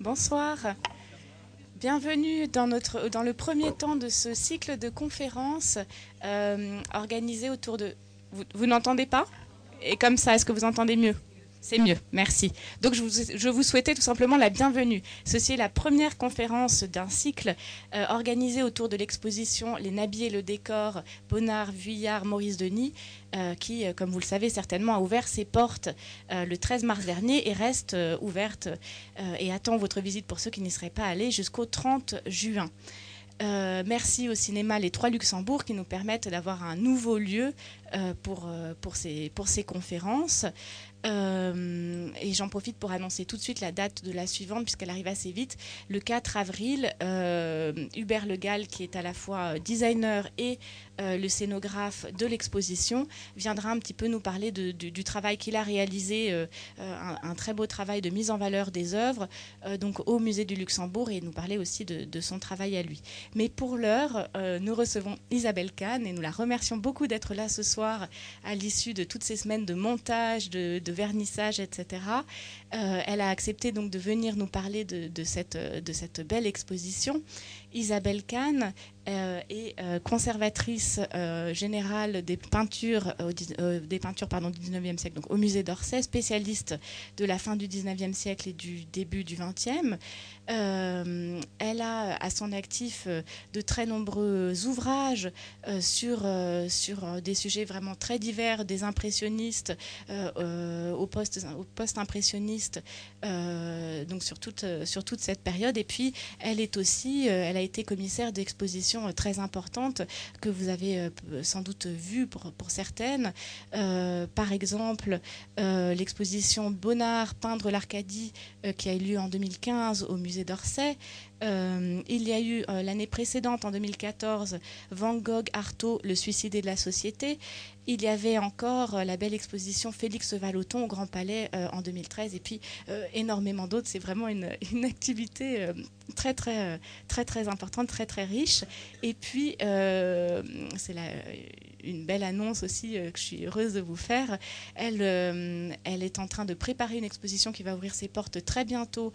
Bonsoir. Bienvenue dans, notre, dans le premier temps de ce cycle de conférences euh, organisé autour de... Vous, vous n'entendez pas? Et comme ça, est-ce que vous entendez mieux? C'est mieux, merci. Donc je vous, je vous, souhaitais tout simplement la bienvenue. Ceci est la première conférence d'un cycle euh, organisé autour de l'exposition Les Nabis et le décor, Bonnard, Vuillard, Maurice Denis, euh, qui, euh, comme vous le savez certainement, a ouvert ses portes euh, le 13 mars dernier et reste ouverte et attend votre visite pour ceux qui n'y seraient pas allés jusqu'au 30 juin. Merci au cinéma Les Trois Luxembourg qui nous permettent d'avoir un nouveau lieu pour ces conférences. Euh, et j'en profite pour annoncer tout de suite la date de la suivante, puisqu'elle arrive assez vite. Le 4 avril, euh, Hubert Legal, qui est à la fois designer et euh, le scénographe de l'exposition, viendra un petit peu nous parler du travail qu'il a réalisé, euh, un, un, très beau travail de mise en valeur des œuvres, euh, donc au musée du Luxembourg, et nous parler aussi de, son travail à lui. Mais pour l'heure, euh, nous recevons Isabelle Kahn et nous la remercions beaucoup d'être là ce soir à l'issue de toutes ces semaines de montage, de, vernissage, etc. Euh, elle a accepté donc de venir nous parler de cette belle exposition. Isabelle Kahn euh, est euh, conservatrice euh, générale des peintures, des peintures pardon, du 19e siècle, au musée d'Orsay, spécialiste de la fin du 19e siècle et du début du 20e. Euh, elle a à son actif de très nombreux ouvrages sur, sur des sujets vraiment très divers, des impressionnistes au poste, au post impressionniste, donc sur toute, sur toute cette période. Et puis, elle est aussi, elle a été commissaire d'exposition très importante que vous avez sans doute vue pour, certaines. Euh, par exemple, euh, l'exposition Bonnard, peindre l'Arcadie, euh, qui a eu lieu en 2015 au musée d'Orsay. Euh, il y a eu euh, l'année précédente, en 2014, Van Gogh, Artaud, Le suicidé de la société. Il y avait encore euh, la belle exposition Félix Vallotton au Grand Palais en 2013 et puis énormément d'autres. C'est vraiment une, activité très, très, très, très importante, très, très riche. Et puis, c'est une belle annonce aussi que je suis heureuse de vous faire. Elle est en train de préparer une exposition qui va ouvrir ses portes très bientôt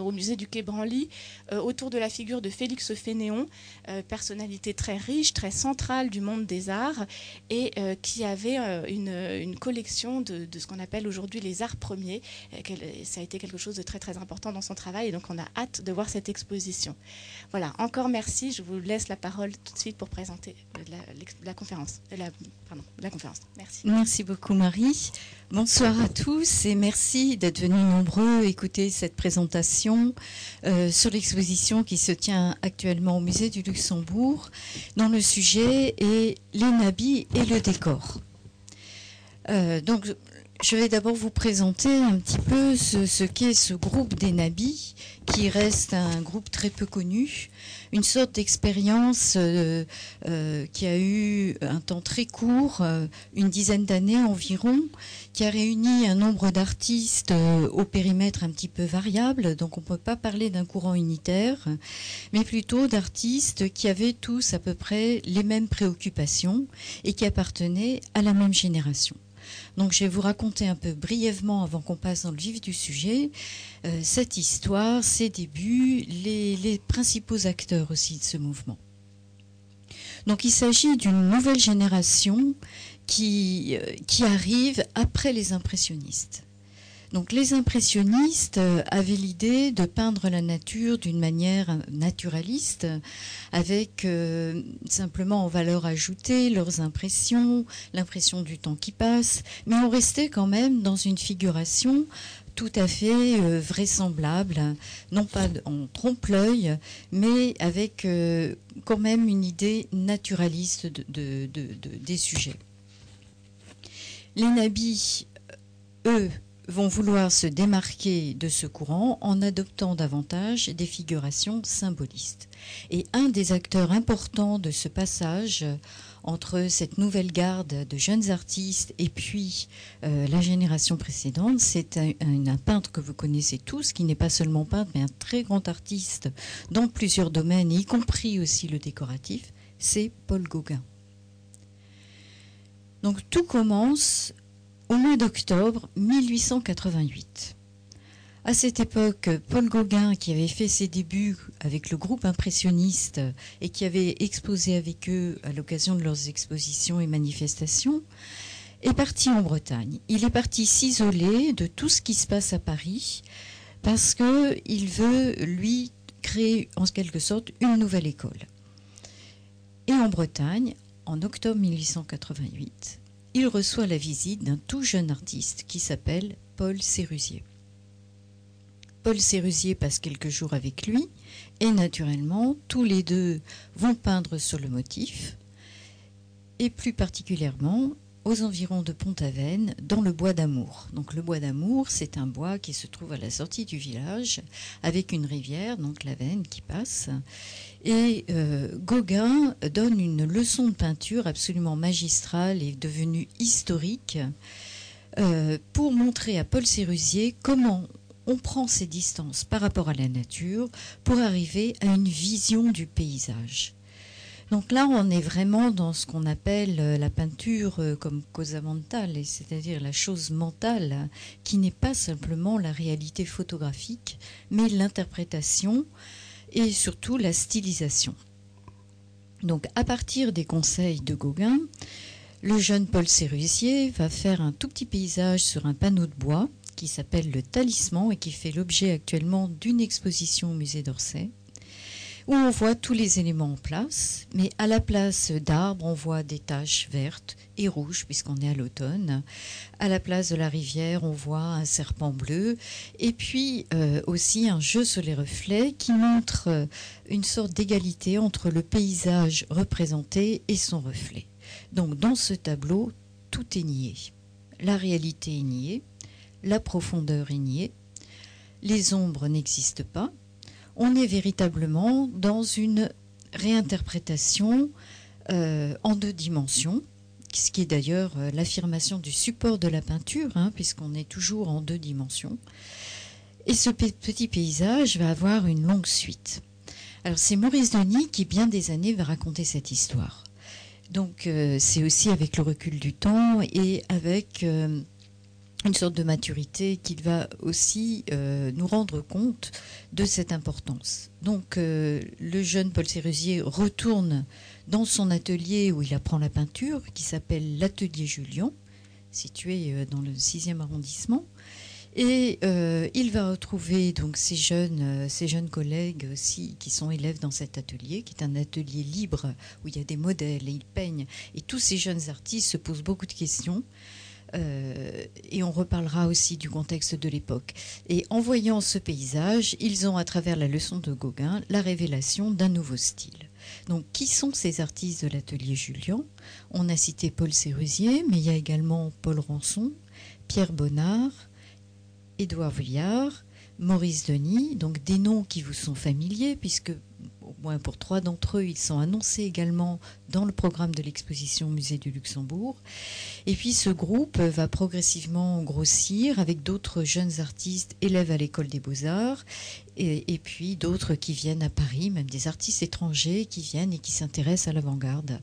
au musée du Quai Branly, euh, autour de la figure de Félix Fénéon, euh, personnalité très riche, très centrale du monde des arts, et euh, qui avait une, une, collection de, ce qu'on appelle aujourd'hui les arts premiers. ça a été quelque chose de très très important dans son travail, et donc on a hâte de voir cette exposition. Voilà, encore merci. Je vous laisse la parole tout de suite pour présenter la, conférence. Merci. Beaucoup Marie. Bonsoir à tous et merci d'être venus nombreux écouter cette présentation euh, sur l'exposition qui se tient actuellement au musée du Luxembourg dont le sujet est les nabis et le décor. Euh, donc je vais d'abord vous présenter un petit peu ce qu'est ce groupe des nabis qui reste un groupe très peu connu une sorte d'expérience euh, euh, qui a eu un temps très court, euh, une dizaine d'années environ, qui a réuni un nombre d'artistes au périmètre un petit peu variable, donc on ne peut pas parler d'un courant unitaire, mais plutôt d'artistes qui avaient tous à peu près les mêmes préoccupations et qui appartenaient à la même génération. Donc je vais vous raconter un peu brièvement, avant qu'on passe dans le vif du sujet, euh, cette histoire, ses débuts, les, principaux acteurs aussi de ce mouvement. Donc il s'agit d'une nouvelle génération qui, euh, qui arrive après les impressionnistes. Donc les impressionnistes euh, avaient l'idée de peindre la nature d'une manière naturaliste, avec euh, simplement en valeur ajoutée leurs impressions, l'impression du temps qui passe, mais on restait quand même dans une figuration tout à fait euh, vraisemblable, non pas en trompe-l'œil, mais avec quand même une idée naturaliste de, de, de, des sujets. Les nabis, eux, vont vouloir se démarquer de ce courant en adoptant davantage des figurations symbolistes. Et un des acteurs importants de ce passage entre cette nouvelle garde de jeunes artistes et puis euh, la génération précédente, c'est un, peintre que vous connaissez tous, qui n'est pas seulement peintre, mais un très grand artiste dans plusieurs domaines, y compris aussi le décoratif, c'est Paul Gauguin. Donc tout commence au mois d'octobre 1888. À cette époque, Paul Gauguin, qui avait fait ses débuts avec le groupe impressionniste et qui avait exposé avec eux à l'occasion de leurs expositions et manifestations, est parti en Bretagne. Il est parti s'isoler de tout ce qui se passe à Paris parce qu'il veut, lui, créer en quelque sorte une nouvelle école. Et en Bretagne, en octobre 1888, il reçoit la visite d'un tout jeune artiste qui s'appelle Paul Sérusier. Paul Sérusier passe quelques jours avec lui et naturellement, tous les deux vont peindre sur le motif et plus particulièrement aux environs de Pont-Aven, dans le bois d'Amour. Donc le bois d'Amour, c'est un bois qui se trouve à la sortie du village, avec une rivière, donc la Veine, qui passe. Et euh, Gauguin donne une leçon de peinture absolument magistrale et devenue historique euh, pour montrer à Paul Sérusier comment on prend ses distances par rapport à la nature pour arriver à une vision du paysage. Donc là, on est vraiment dans ce qu'on appelle euh, la peinture comme causa mentale, c'est-à-dire la chose mentale, qui n'est pas simplement la réalité photographique, mais l'interprétation et surtout la stylisation. Donc à partir des conseils de Gauguin, le jeune Paul Sérusier va faire un tout petit paysage sur un panneau de bois qui s'appelle le Talisman et qui fait l'objet actuellement d'une exposition au musée d'Orsay, où on voit tous les éléments en place, mais à la place d'arbres, on voit des taches vertes et rouges, puisqu'on est à l'automne. À la place de la rivière, on voit un serpent bleu, et puis euh, aussi un jeu sur les reflets qui montre euh, une sorte d'égalité entre le paysage représenté et son reflet. Donc dans ce tableau, tout est nié. La réalité est niée, la profondeur est niée, les ombres n'existent pas. On est véritablement dans une réinterprétation euh, en deux dimensions, ce qui est d'ailleurs euh, l'affirmation du support de la peinture, hein, puisqu'on est toujours en deux dimensions. Et ce petit paysage va avoir une longue suite. Alors c'est Maurice Denis qui, bien des années, va raconter cette histoire. Donc euh, c'est aussi avec le recul du temps et avec une sorte de maturité qu'il va aussi euh, nous rendre compte de cette importance. Donc euh, le jeune Paul Sérusier retourne dans son atelier où il apprend la peinture, qui s'appelle l'atelier Julien, situé euh, dans le 6e arrondissement. Et il va retrouver donc ces jeunes, ces jeunes collègues aussi qui sont élèves dans cet atelier, qui est un atelier libre où il y a des modèles et ils peignent. Et tous ces jeunes artistes se posent beaucoup de questions. Euh, et on reparlera aussi du contexte de l'époque. Et en voyant ce paysage, ils ont, à travers la leçon de Gauguin, la révélation d'un nouveau style. Donc, qui sont ces artistes de l'atelier Julien? On a cité Paul Sérusier, mais il y a également Paul Rançon, Pierre Bonnard, Édouard Vuillard, Maurice Denis, donc des noms qui vous sont familiers, puisque au pour trois d'entre eux, ils sont annoncés également dans le programme de l'exposition Musée du Luxembourg. Et puis ce groupe va progressivement grossir avec d'autres jeunes artistes élèves à l'école des beaux-arts et, puis d'autres qui viennent à Paris, même des artistes étrangers qui viennent et qui s'intéressent à l'avant-garde.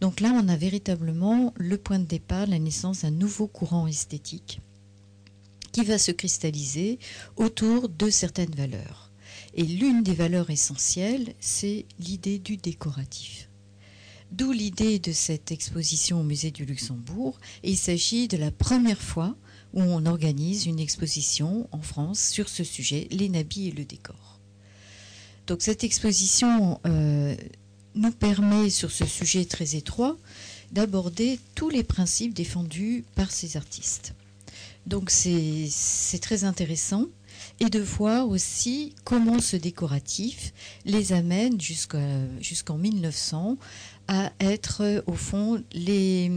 Donc là, on a véritablement le point de départ, la naissance d'un nouveau courant esthétique qui va se cristalliser autour de certaines valeurs. Et l'une des valeurs essentielles, c'est l'idée du décoratif. D'où l'idée de cette exposition au musée du Luxembourg. Il s'agit de la première fois où on organise une exposition en France sur ce sujet, les nabis et le décor. Donc cette exposition euh, nous permet, sur ce sujet très étroit, d'aborder tous les principes défendus par ces artistes. Donc c'est très intéressant et de voir aussi comment ce décoratif les amène jusqu'en 1900 à être au fond les,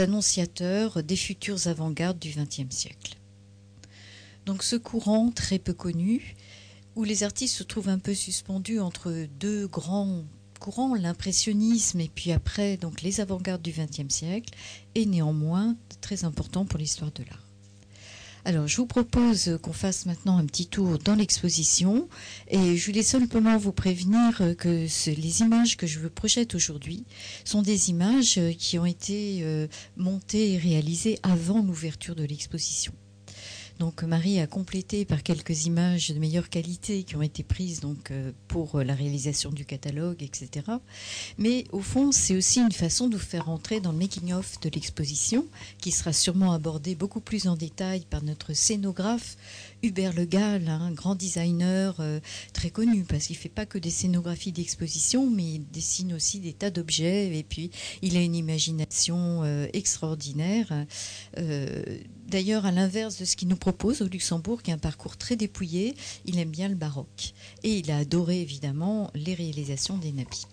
annonciateurs des futures avant-gardes du XXe siècle. Donc ce courant très peu connu, où les artistes se trouvent un peu suspendus entre deux grands courants, l'impressionnisme et puis après donc les avant-gardes du XXe siècle, est néanmoins très important pour l'histoire de l'art. Alors, je vous propose qu'on fasse maintenant un petit tour dans l'exposition et je voulais simplement vous prévenir que les images que je vous projette aujourd'hui sont des images qui ont été euh, montées et réalisées avant l'ouverture de l'exposition. Donc Marie a complété par quelques images de meilleure qualité qui ont été prises donc euh, pour la réalisation du catalogue, etc. Mais au fond, c'est aussi une façon de vous faire entrer dans le making-of de l'exposition, qui sera sûrement abordé beaucoup plus en détail par notre scénographe Hubert Le Gall, un grand designer euh, très connu, parce qu'il ne fait pas que des scénographies d'exposition, mais il dessine aussi des tas d'objets, et puis il a une imagination euh, extraordinaire. Euh, d'ailleurs, à l'inverse de ce qu'il nous propose au Luxembourg, qui est un parcours très dépouillé, il aime bien le baroque. Et il a adoré évidemment les réalisations des nabis.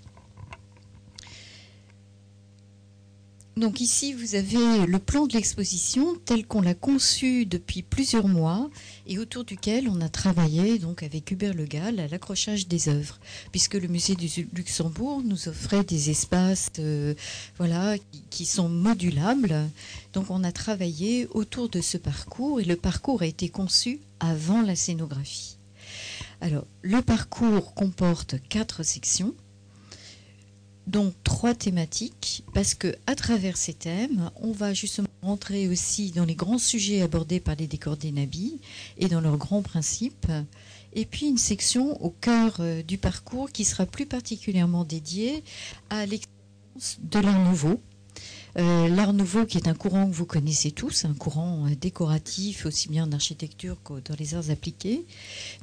Donc ici, vous avez le plan de l'exposition tel qu'on l'a conçu depuis plusieurs mois et autour duquel on a travaillé donc avec Hubert Le Gall à l'accrochage des œuvres, puisque le musée du Luxembourg nous offrait des espaces euh, voilà, qui sont modulables. Donc on a travaillé autour de ce parcours et le parcours a été conçu avant la scénographie. Alors, le parcours comporte quatre sections donc trois thématiques parce que à travers ces thèmes, on va justement rentrer aussi dans les grands sujets abordés par les décors des nabis et dans leurs grands principes. Et puis une section au cœur euh, du parcours qui sera plus particulièrement dédiée à l'expérience de l'art nouveau. Euh, l'art nouveau qui est un courant que vous connaissez tous, un courant euh, décoratif aussi bien en architecture que dans les arts appliqués,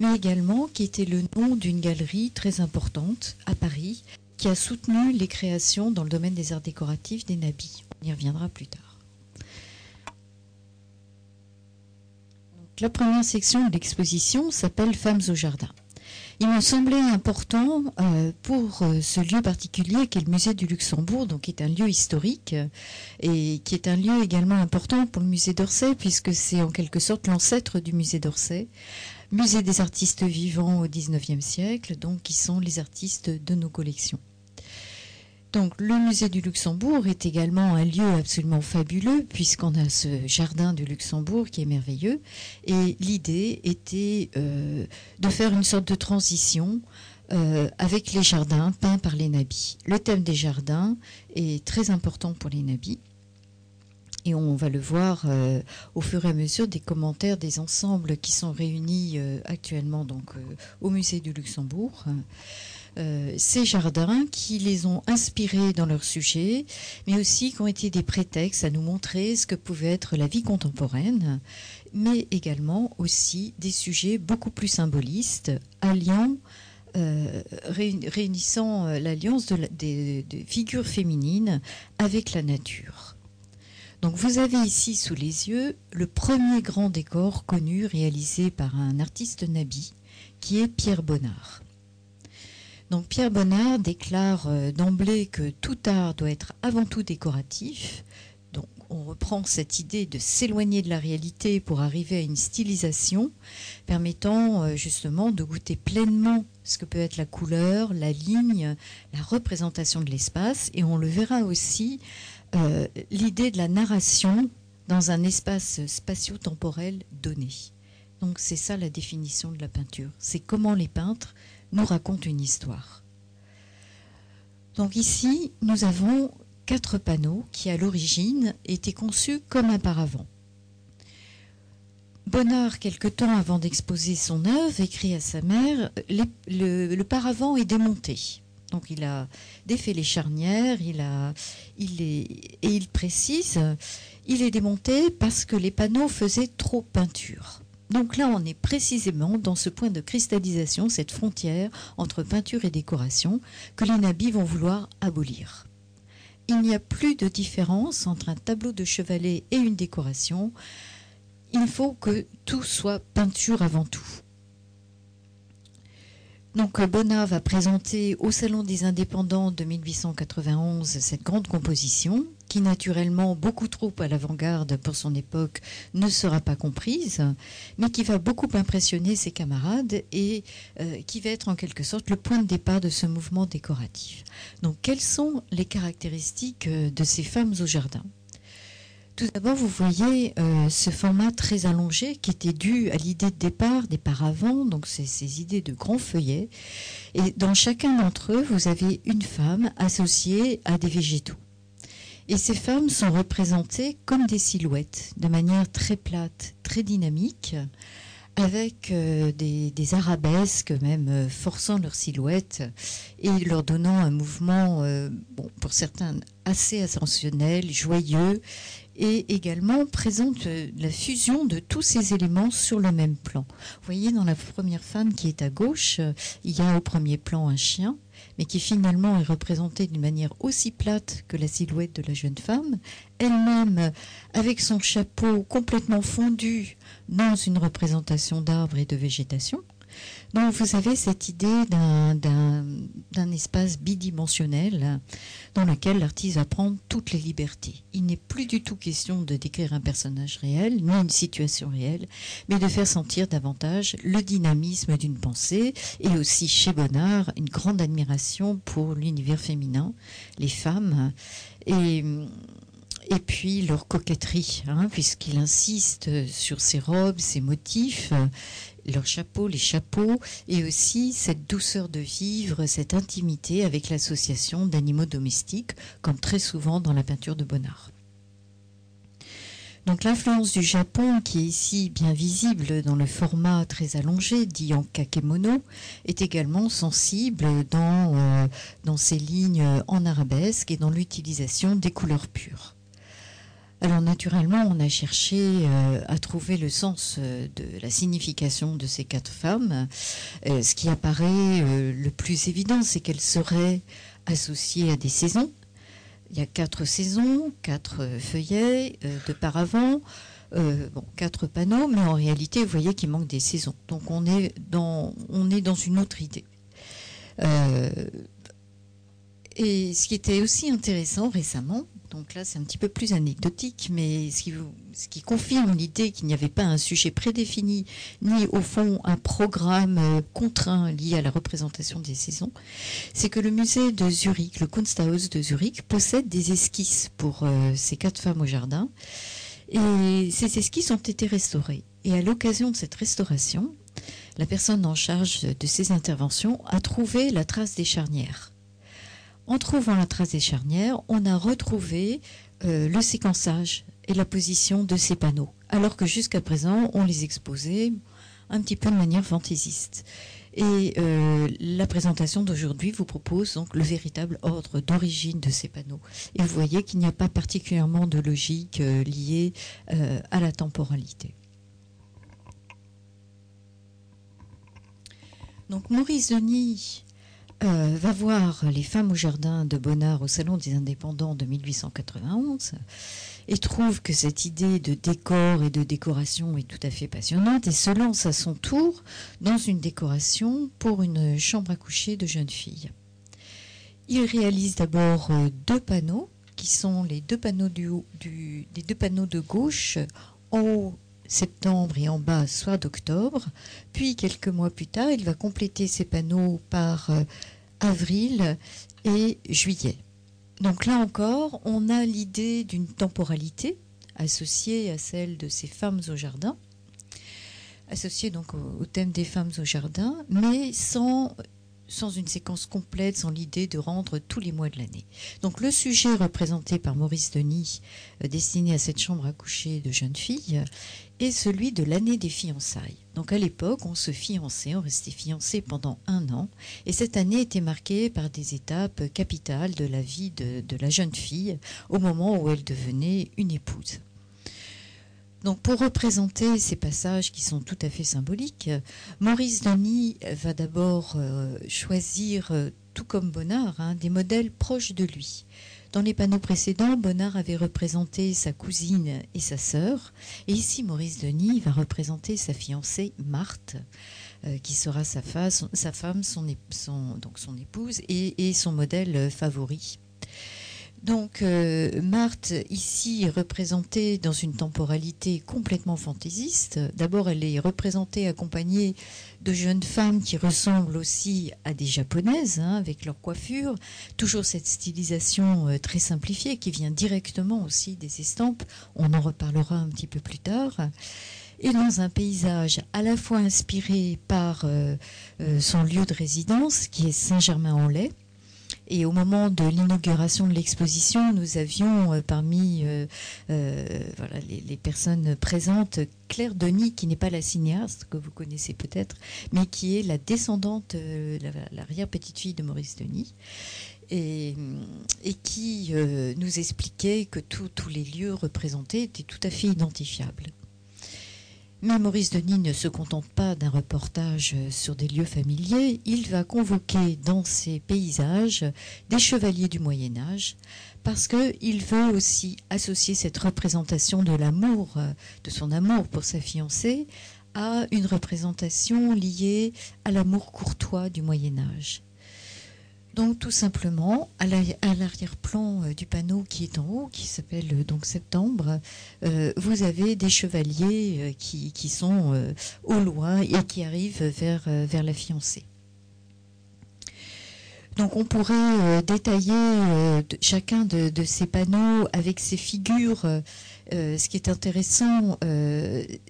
mais également qui était le nom d'une galerie très importante à Paris qui a soutenu les créations dans le domaine des arts décoratifs des nabis. On y reviendra plus tard. la première section de l'exposition s'appelle Femmes au jardin. Il me semblait important euh, pour euh, ce lieu particulier qui est le musée du Luxembourg, donc qui est un lieu historique et qui est un lieu également important pour le musée d'Orsay puisque c'est en quelque sorte l'ancêtre du musée d'Orsay, musée des artistes vivants au XIXe siècle, donc qui sont les artistes de nos collections. Donc le musée du Luxembourg est également un lieu absolument fabuleux puisqu'on a ce jardin du Luxembourg qui est merveilleux et l'idée était euh, de faire une sorte de transition euh, avec les jardins peints par les nabis. Le thème des jardins est très important pour les nabis et on va le voir euh, au fur et à mesure des commentaires des ensembles qui sont réunis actuellement donc au musée du Luxembourg. Euh, ces jardins qui les ont inspirés dans leur sujet, mais aussi qui ont été des prétextes à nous montrer ce que pouvait être la vie contemporaine, mais également aussi des sujets beaucoup plus symbolistes, alliant euh, réunissant euh, l'alliance des, figures féminines avec la nature. Donc vous avez ici sous les yeux le premier grand décor connu réalisé par un artiste nabi qui est Pierre Bonnard. Donc Pierre Bonnard déclare euh, d'emblée que tout art doit être avant tout décoratif. Donc on reprend cette idée de s'éloigner de la réalité pour arriver à une stylisation permettant euh, justement de goûter pleinement ce que peut être la couleur, la ligne, la représentation de l'espace. Et on le verra aussi, euh, l'idée de la narration dans un espace spatio-temporel donné. Donc c'est ça la définition de la peinture. C'est comment les peintres nous raconte une histoire. Donc ici, nous avons quatre panneaux qui, à l'origine, étaient conçus comme un paravent. Bonnard, quelque temps avant d'exposer son œuvre, écrit à sa mère le, paravent est démonté. Donc il a défait les charnières, il a, il est, et il précise, il est démonté parce que les panneaux faisaient trop peinture. Donc là, on est précisément dans ce point de cristallisation, cette frontière entre peinture et décoration, que les nabis vont vouloir abolir. Il n'y a plus de différence entre un tableau de chevalet et une décoration. Il faut que tout soit peinture avant tout. Donc Bonnat va présenter au Salon des Indépendants de 1891 cette grande composition qui naturellement beaucoup trop à l'avant-garde pour son époque ne sera pas comprise, mais qui va beaucoup impressionner ses camarades et euh, qui va être en quelque sorte le point de départ de ce mouvement décoratif. Donc quelles sont les caractéristiques euh, de ces femmes au jardin? Tout d'abord, vous voyez euh, ce format très allongé qui était dû à l'idée de départ des paravents, donc ces idées de grands feuillets. Et dans chacun d'entre eux, vous avez une femme associée à des végétaux. Et ces femmes sont représentées comme des silhouettes, de manière très plate, très dynamique, avec euh, des, arabesques même euh, forçant leur silhouette et leur donnant un mouvement, bon, pour certains assez ascensionnel, joyeux, et également présente la fusion de tous ces éléments sur le même plan. Vous voyez, dans la première femme qui est à gauche, il y a au premier plan un chien, mais qui finalement est représentée d'une manière aussi plate que la silhouette de la jeune femme, elle-même avec son chapeau complètement fondu dans une représentation d'arbres et de végétation. Donc vous avez cette idée d'un espace bidimensionnel dans lequel l'artiste va prendre toutes les libertés. Il n'est plus du tout question de décrire un personnage réel, ni une situation réelle, mais de faire sentir davantage le dynamisme d'une pensée et aussi chez Bonnard une grande admiration pour l'univers féminin, les femmes et et puis leur coquetterie, hein, puisqu'il insiste sur ses robes, ses motifs, leurs chapeaux, les chapeaux, et aussi cette douceur de vivre, cette intimité avec l'association d'animaux domestiques, comme très souvent dans la peinture de Bonnard. Donc l'influence du Japon, qui est ici bien visible dans le format très allongé, dit en kakemono, est également sensible dans, euh, dans ces lignes en arabesque et dans l'utilisation des couleurs pures. Alors naturellement, on a cherché euh, à trouver le sens euh, de la signification de ces quatre femmes. Euh, ce qui apparaît le plus évident, c'est qu'elles seraient associées à des saisons. Il y a quatre saisons, quatre feuillets de paravent. quatre panneaux, mais en réalité, vous voyez qu'il manque des saisons. Donc on est dans, on est dans une autre idée. et ce qui était aussi intéressant récemment, donc là, c'est un petit peu plus anecdotique, mais ce qui, confirme l'idée qu'il n'y avait pas un sujet prédéfini, ni au fond un programme euh, contraint lié à la représentation des saisons, c'est que le musée de Zurich, le Kunsthaus de Zurich, possède des esquisses pour euh, ces quatre femmes au jardin. Et ces esquisses ont été restaurées. Et à l'occasion de cette restauration, la personne en charge de ces interventions a trouvé la trace des charnières. En trouvant la trace des charnières, on a retrouvé euh, le séquençage et la position de ces panneaux, alors que jusqu'à présent, on les exposait un petit peu de manière fantaisiste. Et euh, la présentation d'aujourd'hui vous propose donc le véritable ordre d'origine de ces panneaux. Et vous voyez qu'il n'y a pas particulièrement de logique euh, liée à la temporalité. Donc Maurice Denis euh, va voir les femmes au jardin de Bonnard au Salon des Indépendants de 1891 et trouve que cette idée de décor et de décoration est tout à fait passionnante et se lance à son tour dans une décoration pour une chambre à coucher de jeune fille. Il réalise d'abord euh, deux panneaux qui sont les deux panneaux, du, des deux panneaux de gauche en haut septembre et en bas soir d'octobre. Puis quelques mois plus tard, il va compléter ces panneaux par euh, avril et juillet. Donc là encore, on a l'idée d'une temporalité associée à celle de ces femmes au jardin, associée donc au, thème des femmes au jardin, mais sans sans une séquence complète, sans l'idée de rendre tous les mois de l'année. Donc le sujet représenté par Maurice Denis, euh, destiné à cette chambre à coucher de jeunes filles, est celui de l'année des fiançailles. Donc à l'époque, on se fiançait, on restait fiancé pendant un an, et cette année était marquée par des étapes capitales de la vie de la jeune fille au moment où elle devenait une épouse. Donc pour représenter ces passages qui sont tout à fait symboliques, Maurice Denis va d'abord euh, choisir, euh, tout comme Bonnard, hein, des modèles proches de lui. Dans les panneaux précédents, Bonnard avait représenté sa cousine et sa sœur, et ici Maurice Denis va représenter sa fiancée Marthe, euh, qui sera sa, femme, son, donc son épouse et son modèle favori. Donc euh, Marthe, ici, est représentée dans une temporalité complètement fantaisiste. D'abord, elle est représentée accompagnée de jeunes femmes qui ressemblent aussi à des japonaises, hein, avec leur coiffure. Toujours cette stylisation euh, très simplifiée qui vient directement aussi des estampes. On en reparlera un petit peu plus tard. Et dans un paysage à la fois inspiré par euh, son lieu de résidence, qui est Saint-Germain-en-Laye, Et au moment de l'inauguration de l'exposition, nous avions parmi voilà, les, personnes présentes Claire Denis, qui n'est pas la cinéaste que vous connaissez peut-être, mais qui est la descendante, l'arrière-petite-fille de Maurice Denis et, qui euh, nous expliquait que tous les lieux représentés étaient tout à fait identifiables. Mais Maurice Denis ne se contente pas d'un reportage sur des lieux familiers, il va convoquer dans ses paysages des chevaliers du Moyen Âge, parce qu'il veut aussi associer cette représentation de l'amour, de son amour pour sa fiancée, à une représentation liée à l'amour courtois du Moyen Âge. Donc tout simplement, à l'arrière-plan euh, du panneau qui est en haut, qui s'appelle euh, donc Septembre, euh, vous avez des chevaliers qui, sont au loin et qui arrivent vers, vers la fiancée. Donc on pourrait détailler chacun de, ces panneaux avec ces figures. ce qui est intéressant,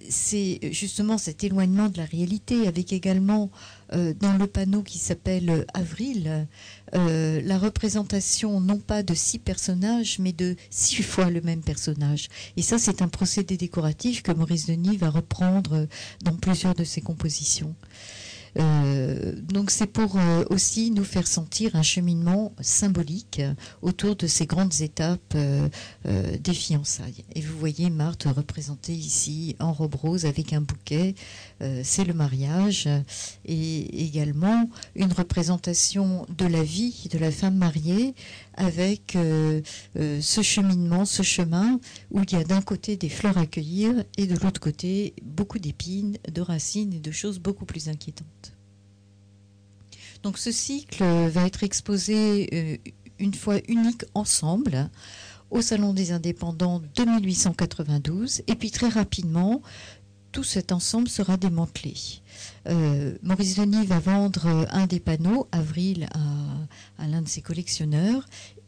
c'est justement cet éloignement de la réalité, avec également dans le panneau qui s'appelle Avril, euh, la représentation non pas de six personnages, mais de six fois le même personnage. Et ça, c'est un procédé décoratif que Maurice Denis va reprendre dans plusieurs de ses compositions. Euh, donc c'est pour euh, aussi nous faire sentir un cheminement symbolique autour de ces grandes étapes euh, des fiançailles. Et vous voyez Marthe représentée ici en robe rose avec un bouquet, c'est le mariage, et également une représentation de la vie de la femme mariée avec ce cheminement, ce chemin où il y a d'un côté des fleurs à cueillir et de l'autre côté beaucoup d'épines, de racines et de choses beaucoup plus inquiétantes. Donc ce cycle va être exposé euh, une fois unique ensemble au Salon des Indépendants de 1892 et puis très rapidement tout cet ensemble sera démantelé. Euh, Maurice Denis va vendre un des panneaux, Avril, à, l'un de ses collectionneurs.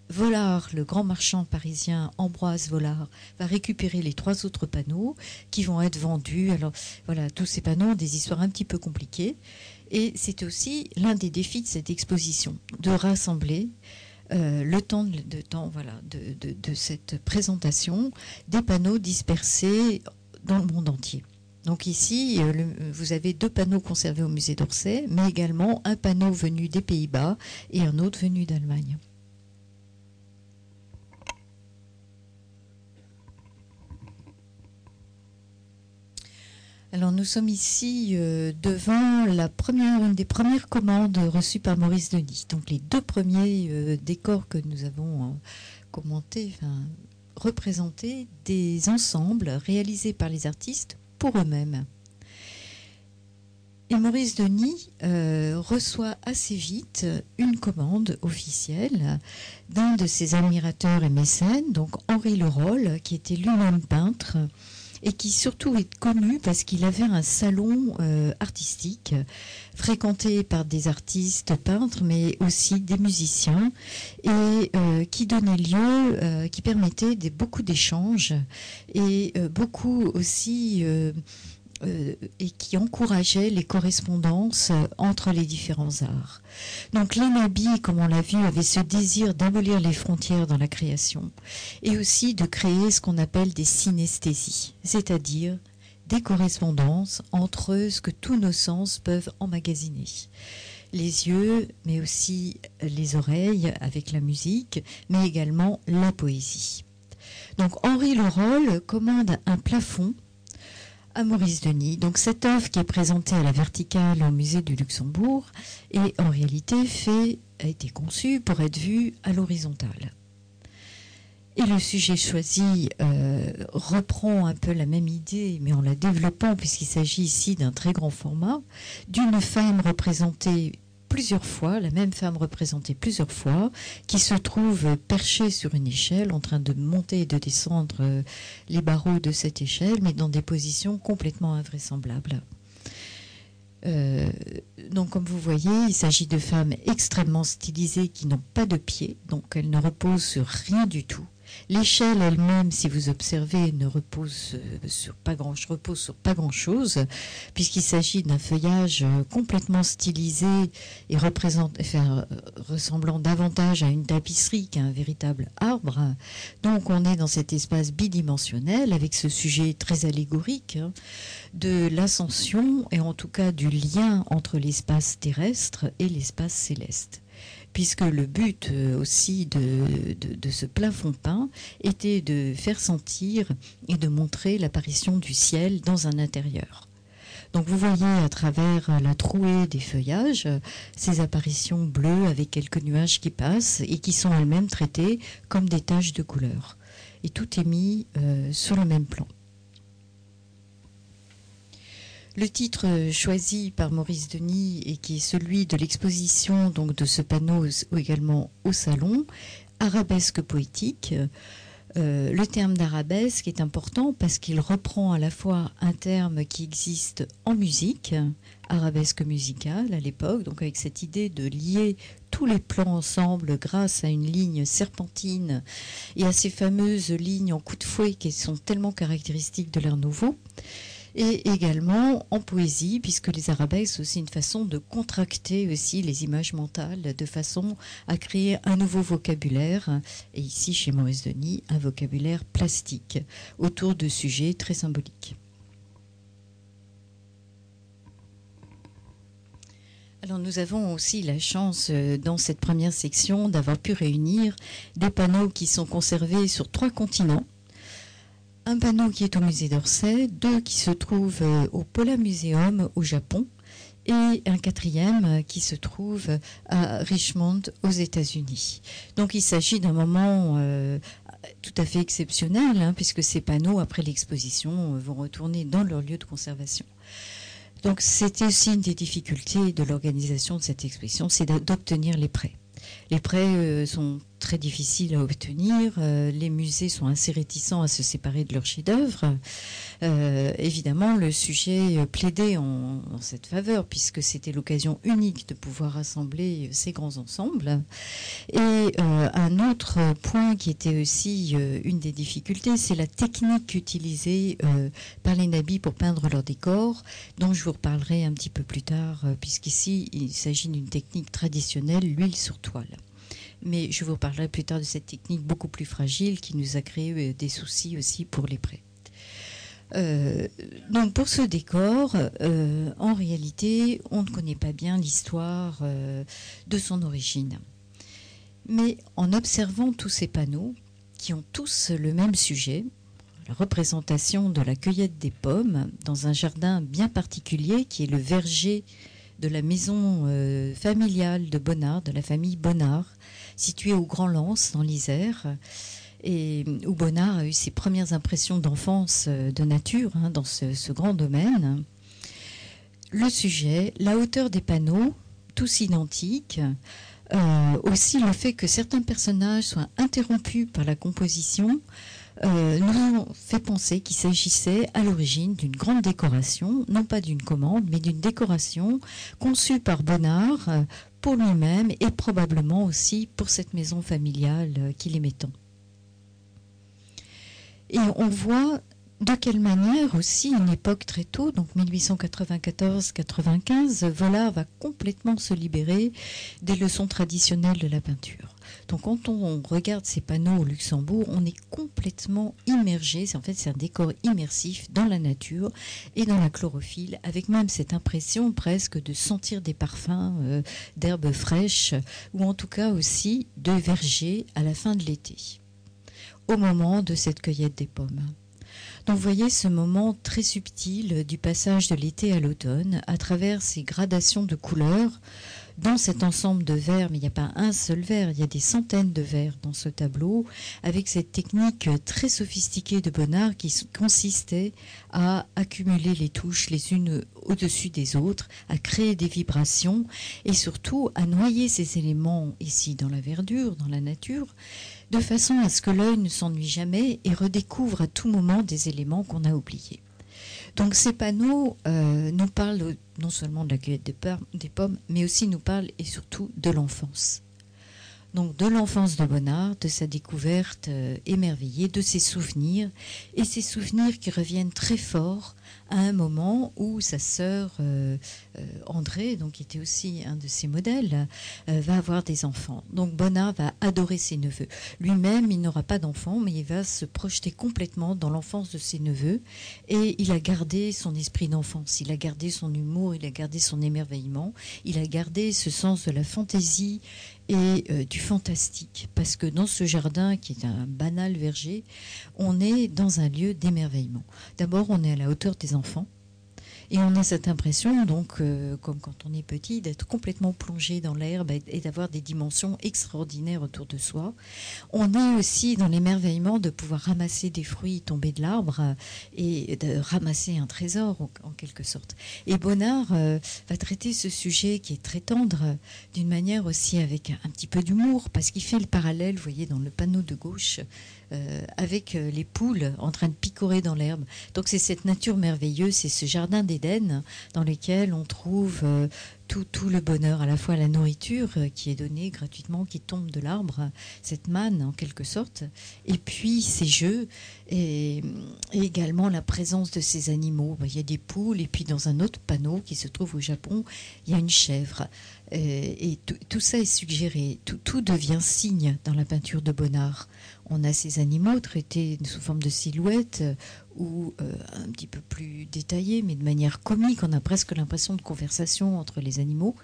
Volard, le grand marchand parisien Ambroise Volard, va récupérer les trois autres panneaux qui vont être vendus. Alors voilà, tous ces panneaux ont des histoires un petit peu compliquées. Et c'est aussi l'un des défis de cette exposition, de rassembler euh, le temps, de, cette présentation des panneaux dispersés dans le monde entier. Donc ici, euh, vous avez deux panneaux conservés au musée d'Orsay, mais également un panneau venu des Pays-Bas et un autre venu d'Allemagne. Alors nous sommes ici euh, devant la première, une des premières commandes reçues par Maurice Denis. Donc les deux premiers euh, décors que nous avons commentés, représentés des ensembles réalisés par les artistes pour eux-mêmes. Et Maurice Denis reçoit assez vite une commande officielle d'un de ses admirateurs et mécènes, donc Henri Leroll, qui était lui-même peintre et qui surtout est connu parce qu'il avait un salon euh, artistique fréquenté par des artistes peintres, mais aussi des musiciens, et euh, qui donnait lieu, euh, qui permettait beaucoup d'échanges et beaucoup aussi et qui encourageait les correspondances euh, entre les différents arts. Donc l'Anabi, comme on l'a vu, avait ce désir d'abolir les frontières dans la création et aussi de créer ce qu'on appelle des synesthésies, c'est-à-dire des correspondances entre ce que tous nos sens peuvent emmagasiner. Les yeux, mais aussi les oreilles avec la musique, mais également la poésie. Donc Henri Leroll commande un plafond à Maurice Denis. Donc cette œuvre qui est présentée à la verticale au musée du Luxembourg est en réalité fait, a été conçue pour être vue à l'horizontale. Et le sujet choisi euh, reprend un peu la même idée, mais en la développant, puisqu'il s'agit ici d'un très grand format, d'une femme représentée plusieurs fois, la même femme représentée plusieurs fois, qui se trouve perchée sur une échelle en train de monter et de descendre euh, les barreaux de cette échelle, mais dans des positions complètement invraisemblables. Euh, donc, comme vous voyez, il s'agit de femmes extrêmement stylisées qui n'ont pas de pieds, donc elles ne reposent sur rien du tout. L'échelle elle-même, si vous observez, ne repose euh, sur pas grand, chose, puisqu'il s'agit d'un feuillage euh, complètement stylisé et enfin, ressemblant davantage à une tapisserie qu'à un véritable arbre. Donc on est dans cet espace bidimensionnel avec ce sujet très allégorique hein, de l'ascension et en tout cas du lien entre l'espace terrestre et l'espace céleste puisque le but euh, aussi de, ce plafond peint était de faire sentir et de montrer l'apparition du ciel dans un intérieur. Donc vous voyez à travers la trouée des feuillages ces apparitions bleues avec quelques nuages qui passent et qui sont elles-mêmes traitées comme des taches de couleur. Et tout est mis euh, sur le même plan. Le titre choisi par Maurice Denis et qui est celui de l'exposition donc de ce panneau également au salon, arabesque poétique. Euh, le terme d'arabesque est important parce qu'il reprend à la fois un terme qui existe en musique, arabesque musicale à l'époque, donc avec cette idée de lier tous les plans ensemble grâce à une ligne serpentine et à ces fameuses lignes en coup de fouet qui sont tellement caractéristiques de l'art nouveau et également en poésie, puisque les arabesques, c'est aussi une façon de contracter aussi les images mentales, de façon à créer un nouveau vocabulaire, et ici chez Maurice Denis, un vocabulaire plastique, autour de sujets très symboliques. Alors nous avons aussi la chance euh, dans cette première section d'avoir pu réunir des panneaux qui sont conservés sur trois continents un panneau qui est au musée d'Orsay, deux qui se trouvent euh, au Polar Museum au Japon et un quatrième euh, qui se trouve à Richmond aux États-Unis. Donc il s'agit d'un moment euh, tout à fait exceptionnel hein, puisque ces panneaux, après l'exposition, vont retourner dans leur lieu de conservation. Donc c'était aussi une des difficultés de l'organisation de cette exposition, c'est d'obtenir les prêts. Les prêts sont très difficile à obtenir. Euh, les musées sont assez réticents à se séparer de leurs chefs-d'œuvre. Euh, évidemment, le sujet plaidait en, cette faveur, puisque c'était l'occasion unique de pouvoir rassembler ces grands ensembles. Et euh, un autre point qui était aussi une des difficultés, c'est la technique utilisée par les nabis pour peindre leurs décors, dont je vous reparlerai un petit peu plus tard, puisqu'ici, il s'agit d'une technique traditionnelle, l'huile sur toile mais je vous parlerai plus tard de cette technique beaucoup plus fragile qui nous a créé euh, des soucis aussi pour les prêts. Euh, donc pour ce décor, euh, en réalité, on ne connaît pas bien l'histoire de son origine. Mais en observant tous ces panneaux, qui ont tous le même sujet, la représentation de la cueillette des pommes dans un jardin bien particulier qui est le verger de la maison familiale de Bonnard, de la famille Bonnard, situé au Grand Lens, dans l'Isère, et où Bonnard a eu ses premières impressions d'enfance euh, de nature hein, dans ce, grand domaine. Le sujet, la hauteur des panneaux, tous identiques. Euh, aussi le fait que certains personnages soient interrompus par la composition euh, nous ont fait penser qu'il s'agissait à l'origine d'une grande décoration, non pas d'une commande, mais d'une décoration conçue par Bonnard pour lui-même et probablement aussi pour cette maison familiale euh, qu'il aimait tant. Et on voit de quelle manière aussi, une époque très tôt, donc 1894-95, Vollard va complètement se libérer des leçons traditionnelles de la peinture. Donc quand on regarde ces panneaux au Luxembourg, on est complètement immergé, en fait c'est un décor immersif dans la nature et dans la chlorophylle, avec même cette impression presque de sentir des parfums euh, d'herbes fraîches, ou en tout cas aussi de vergers à la fin de l'été, au moment de cette cueillette des pommes. Donc vous voyez ce moment très subtil du passage de l'été à l'automne à travers ces gradations de couleurs dans cet ensemble de verres, mais il n'y a pas un seul verre, il y a des centaines de verres dans ce tableau, avec cette technique très sophistiquée de Bonnard qui consistait à accumuler les touches les unes au-dessus des autres, à créer des vibrations et surtout à noyer ces éléments ici dans la verdure, dans la nature, de façon à ce que l'œil ne s'ennuie jamais et redécouvre à tout moment des éléments qu'on a oubliés. Donc ces panneaux euh, nous parlent non seulement de la cueillette des pommes, mais aussi nous parlent et surtout de l'enfance. Donc de l'enfance de Bonnard, de sa découverte euh, émerveillée, de ses souvenirs, et ces souvenirs qui reviennent très fort à un moment où sa sœur euh, euh, André, donc qui était aussi un de ses modèles, euh, va avoir des enfants. Donc Bonnard va adorer ses neveux. Lui-même, il n'aura pas d'enfants, mais il va se projeter complètement dans l'enfance de ses neveux. Et il a gardé son esprit d'enfance, il a gardé son humour, il a gardé son émerveillement, il a gardé ce sens de la fantaisie et du fantastique. Parce que dans ce jardin, qui est un banal verger, on est dans un lieu d'émerveillement. D'abord, on est à la hauteur des enfants. Et on a cette impression, donc, euh, comme quand on est petit, d'être complètement plongé dans l'herbe et, d'avoir des dimensions extraordinaires autour de soi. On est aussi dans l'émerveillement de pouvoir ramasser des fruits tombés de l'arbre et de ramasser un trésor, en, quelque sorte. Et Bonnard euh, va traiter ce sujet qui est très tendre, d'une manière aussi avec un, un petit peu d'humour, parce qu'il fait le parallèle, vous voyez, dans le panneau de gauche, euh, avec euh, les poules en train de picorer dans l'herbe. Donc c'est cette nature merveilleuse, c'est ce jardin d'Éden dans lequel on trouve euh, tout, tout, le bonheur, à la fois la nourriture qui est donnée gratuitement, qui tombe de l'arbre, cette manne en quelque sorte, et puis ces jeux, et, également la présence de ces animaux. Il y a des poules, et puis dans un autre panneau qui se trouve au Japon, il y a une chèvre. Et, tout, ça est suggéré, tout, tout devient signe dans la peinture de Bonnard on a ces animaux traités sous forme de silhouette euh, ou euh, un petit peu plus détaillés, mais de manière comique. On a presque l'impression de conversation entre les animaux.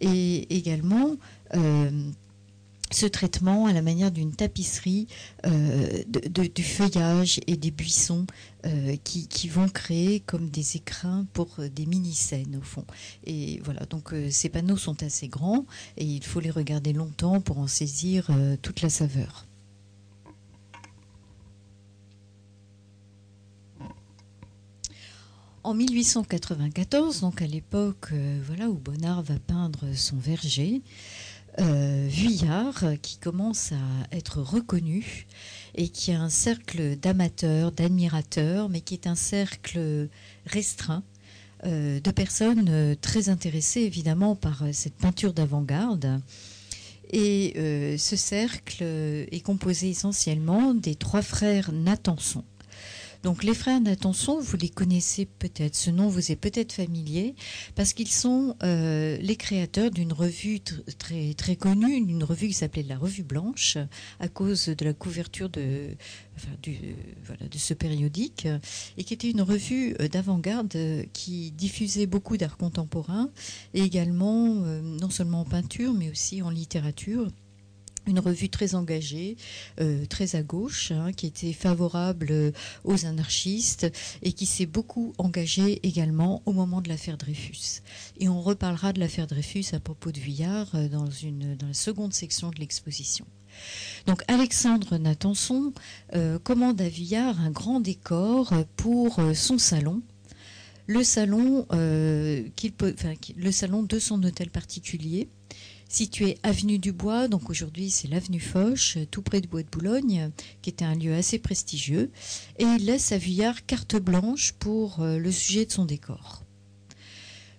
Et également, euh, ce traitement à la manière d'une tapisserie du feuillage et des buissons qui, qui, vont créer comme des écrins pour des mini-scènes au fond. Et voilà, donc ces panneaux sont assez grands et il faut les regarder longtemps pour en saisir toute la saveur. En 1894, donc à l'époque euh, voilà, où Bonnard va peindre son verger, euh, Vuillard, qui commence à être reconnu et qui a un cercle d'amateurs, d'admirateurs, mais qui est un cercle restreint euh, de personnes très intéressées évidemment par cette peinture d'avant-garde. Et ce cercle est composé essentiellement des trois frères Natanson, donc les frères Natanson, vous les connaissez peut-être, ce nom vous est peut-être familier, parce qu'ils sont euh, les créateurs d'une revue très, très connue, d'une revue qui s'appelait la Revue Blanche, à cause de la couverture de ce périodique, et qui était une revue euh, d'avant-garde euh, qui diffusait beaucoup d'art contemporain, et également non seulement en peinture, mais aussi en littérature une revue très engagée, euh, très à gauche, hein, qui était favorable euh, aux anarchistes et qui s'est beaucoup engagée également au moment de l'affaire Dreyfus. Et on reparlera de l'affaire Dreyfus à propos de Vuillard euh, dans, une, dans la seconde section de l'exposition. Donc Alexandre Natanson commande à Vuillard un grand décor pour son salon le salon, le salon de son hôtel particulier, situé avenue du Bois, donc aujourd'hui c'est l'avenue Foch, tout près du Bois de Boulogne, qui était un lieu assez prestigieux, et il laisse à Vuillard carte blanche pour euh, le sujet de son décor.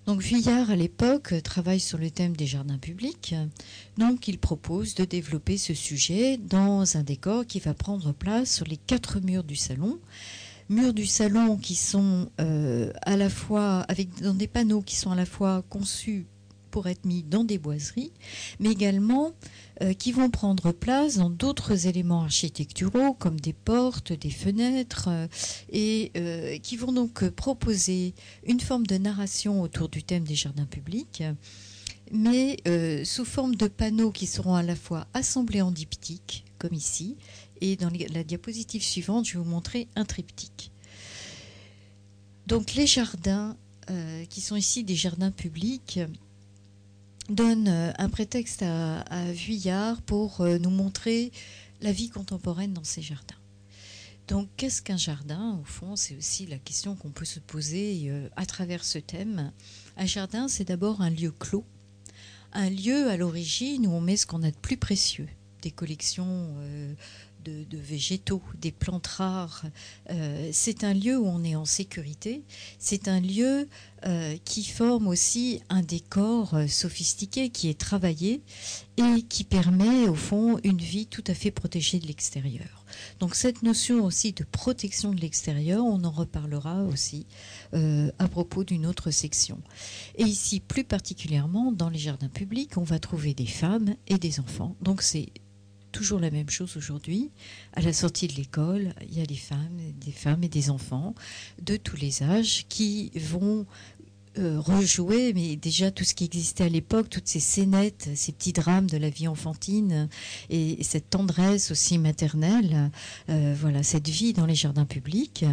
Donc Vuillard à l'époque travaille sur le thème des jardins publics, donc il propose de développer ce sujet dans un décor qui va prendre place sur les quatre murs du salon, murs du salon qui sont euh, à la fois avec dans des panneaux qui sont à la fois conçus pour être mis dans des boiseries, mais également euh, qui vont prendre place dans d'autres éléments architecturaux comme des portes, des fenêtres, euh, et euh, qui vont donc proposer une forme de narration autour du thème des jardins publics, mais sous forme de panneaux qui seront à la fois assemblés en diptyque, comme ici, et dans la diapositive suivante, je vais vous montrer un triptyque. Donc les jardins, qui sont ici des jardins publics, donne euh, un prétexte à, Vuillard pour euh, nous montrer la vie contemporaine dans ces jardins. Donc, qu'est-ce qu'un jardin? Au fond, c'est aussi la question qu'on peut se poser euh, à travers ce thème. Un jardin, c'est d'abord un lieu clos, un lieu à l'origine où on met ce qu'on a de plus précieux, des collections de, végétaux, des plantes rares. Euh, c'est un lieu où on est en sécurité. C'est un lieu euh, qui forme aussi un décor euh, sophistiqué, qui est travaillé et qui permet au fond une vie tout à fait protégée de l'extérieur. Donc cette notion aussi de protection de l'extérieur, on en reparlera aussi à propos d'une autre section. Et ici, plus particulièrement, dans les jardins publics, on va trouver des femmes et des enfants. Donc c'est toujours la même chose aujourd'hui. À la sortie de l'école, il y a des femmes, des femmes et des enfants de tous les âges qui vont euh, rejouer, mais déjà tout ce qui existait à l'époque, toutes ces scénettes, ces petits drames de la vie enfantine et, cette tendresse aussi maternelle, euh, voilà, cette vie dans les jardins publics,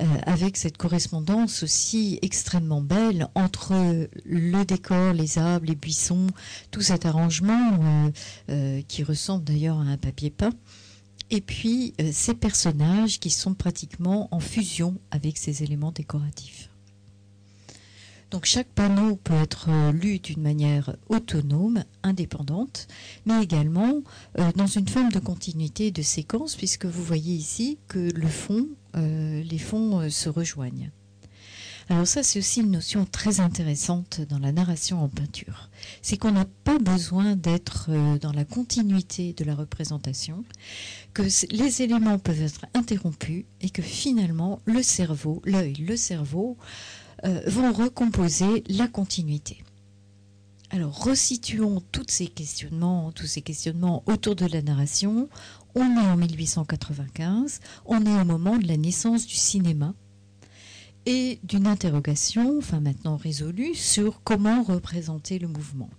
euh, avec cette correspondance aussi extrêmement belle entre le décor, les arbres, les buissons, tout cet arrangement qui ressemble d'ailleurs à un papier peint. Et puis ces personnages qui sont pratiquement en fusion avec ces éléments décoratifs. Donc chaque panneau peut être euh, lu d'une manière autonome, indépendante, mais également euh, dans une forme de continuité de séquence, puisque vous voyez ici que euh, les fonds se rejoignent. Alors ça, c'est aussi une notion très intéressante dans la narration en peinture. C'est qu'on n'a pas besoin d'être dans la continuité de la représentation, que les éléments peuvent être interrompus et que finalement, le cerveau, l'œil, le cerveau, euh, vont recomposer la continuité. Alors, resituons tous ces questionnements, tous ces questionnements autour de la narration. On est en 1895, on est au moment de la naissance du cinéma et d'une interrogation, enfin maintenant résolue, sur comment représenter le mouvement.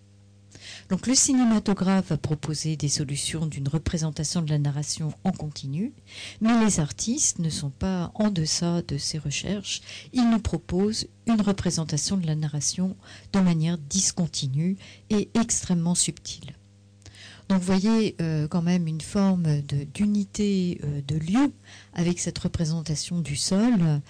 Donc le cinématographe va proposer des solutions d'une représentation de la narration en continu, mais les artistes ne sont pas en deçà de ces recherches. Ils nous proposent une représentation de la narration de manière discontinue et extrêmement subtile. Donc vous voyez euh, quand même une forme d'unité euh, de, lieu avec cette représentation du sol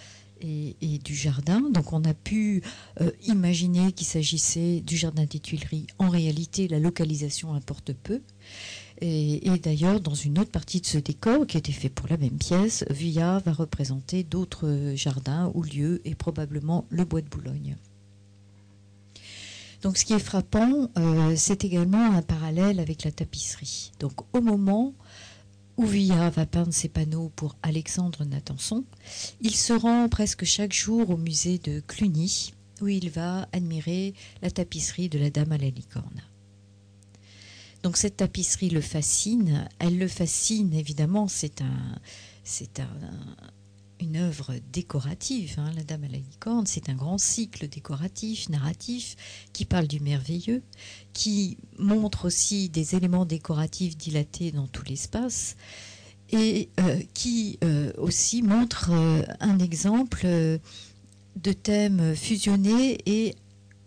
et, du jardin. Donc on a pu euh, imaginer qu'il s'agissait du jardin des Tuileries. En réalité, la localisation importe peu. Et, d'ailleurs, dans une autre partie de ce décor qui était fait pour la même pièce, Vuillard va représenter d'autres jardins ou lieux et probablement le bois de Boulogne. Donc ce qui est frappant, euh, c'est également un parallèle avec la tapisserie. Donc au moment Ouvilla va peindre ses panneaux pour Alexandre Natanson. Il se rend presque chaque jour au musée de Cluny, où il va admirer la tapisserie de la Dame à la licorne. Donc cette tapisserie le fascine. Elle le fascine évidemment. C'est un, c'est un, une œuvre décorative. Hein, la Dame à la licorne, c'est un grand cycle décoratif, narratif, qui parle du merveilleux, qui montre aussi des éléments décoratifs dilatés dans tout l'espace, et euh, qui euh, aussi montre euh, un exemple de thème fusionné et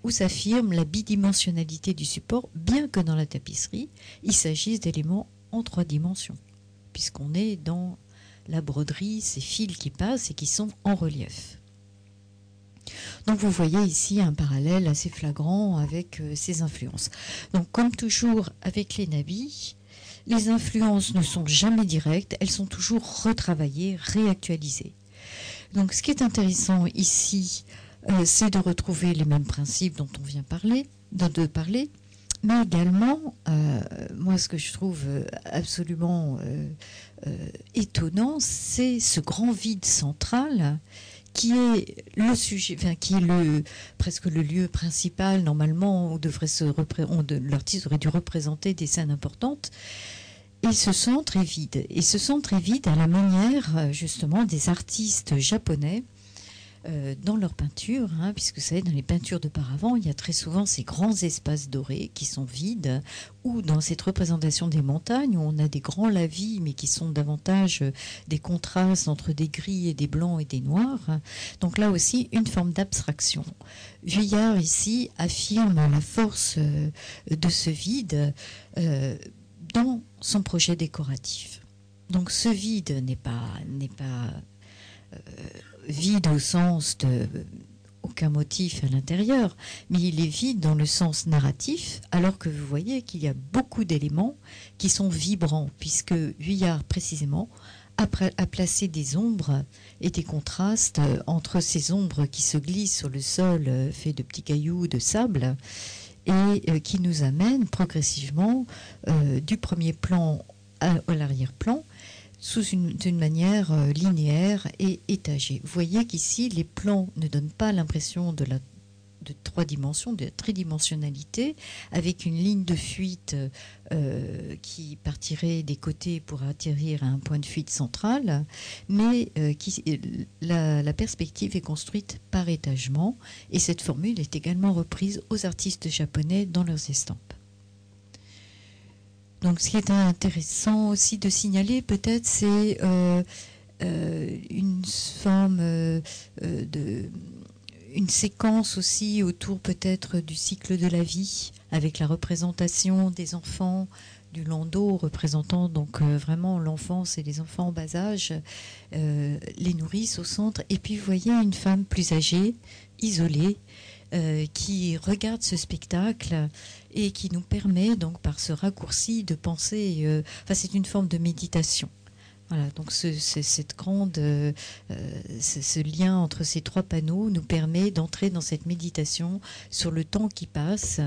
où s'affirme la bidimensionnalité du support, bien que dans la tapisserie, il s'agisse d'éléments en trois dimensions, puisqu'on est dans la broderie, ces fils qui passent et qui sont en relief. Donc vous voyez ici un parallèle assez flagrant avec euh, ces influences. Donc comme toujours avec les nabis, les influences ne sont jamais directes, elles sont toujours retravaillées, réactualisées. Donc ce qui est intéressant ici, euh, c'est de retrouver les mêmes principes dont on vient parler, de parler, mais également, euh, moi, ce que je trouve absolument étonnant, c'est ce grand vide central qui est le sujet, qui est presque le lieu principal normalement où devrait se l'artiste aurait dû représenter des scènes importantes. Et ce centre est vide. Et ce centre est vide à la manière justement des artistes japonais euh, dans leur peinture, hein, puisque vous savez, dans les peintures d'auparavant, il y a très souvent ces grands espaces dorés qui sont vides, ou dans cette représentation des montagnes, où on a des grands lavis, mais qui sont davantage euh, des contrastes entre des gris et des blancs et des noirs. Donc là aussi, une forme d'abstraction. Vuillard, ici, affirme la force euh, de ce vide dans son projet décoratif. Donc ce vide n'est pas, n'est pas vide au sens de aucun motif à l'intérieur, mais il est vide dans le sens narratif, alors que vous voyez qu'il y a beaucoup d'éléments qui sont vibrants, puisque Vuillard précisément a, placé des ombres et des contrastes entre ces ombres qui se glissent sur le sol euh, fait de petits cailloux, de sable, et euh, qui nous amènent progressivement euh, du premier plan à, l'arrière-plan sous une, manière linéaire et étagée. Vous voyez qu'ici, les plans ne donnent pas l'impression de la trois dimensions, de tridimensionnalité, avec une ligne de fuite euh, qui partirait des côtés pour atterrir à un point de fuite central, mais euh, la, perspective est construite par étagement, et cette formule est également reprise aux artistes japonais dans leurs estampes. Donc ce qui est intéressant aussi de signaler peut-être, c'est euh, une forme de une séquence aussi autour peut-être du cycle de la vie, avec la représentation des enfants du landau représentant donc euh, vraiment l'enfance et les enfants en bas âge, euh, les nourrices au centre. Et puis vous voyez une femme plus âgée, isolée, euh, qui regarde ce spectacle et qui nous permet donc par ce raccourci de penser, enfin c'est une forme de méditation. Voilà, donc ce, cette grande, euh, euh, ce, lien entre ces trois panneaux nous permet d'entrer dans cette méditation sur le temps qui passe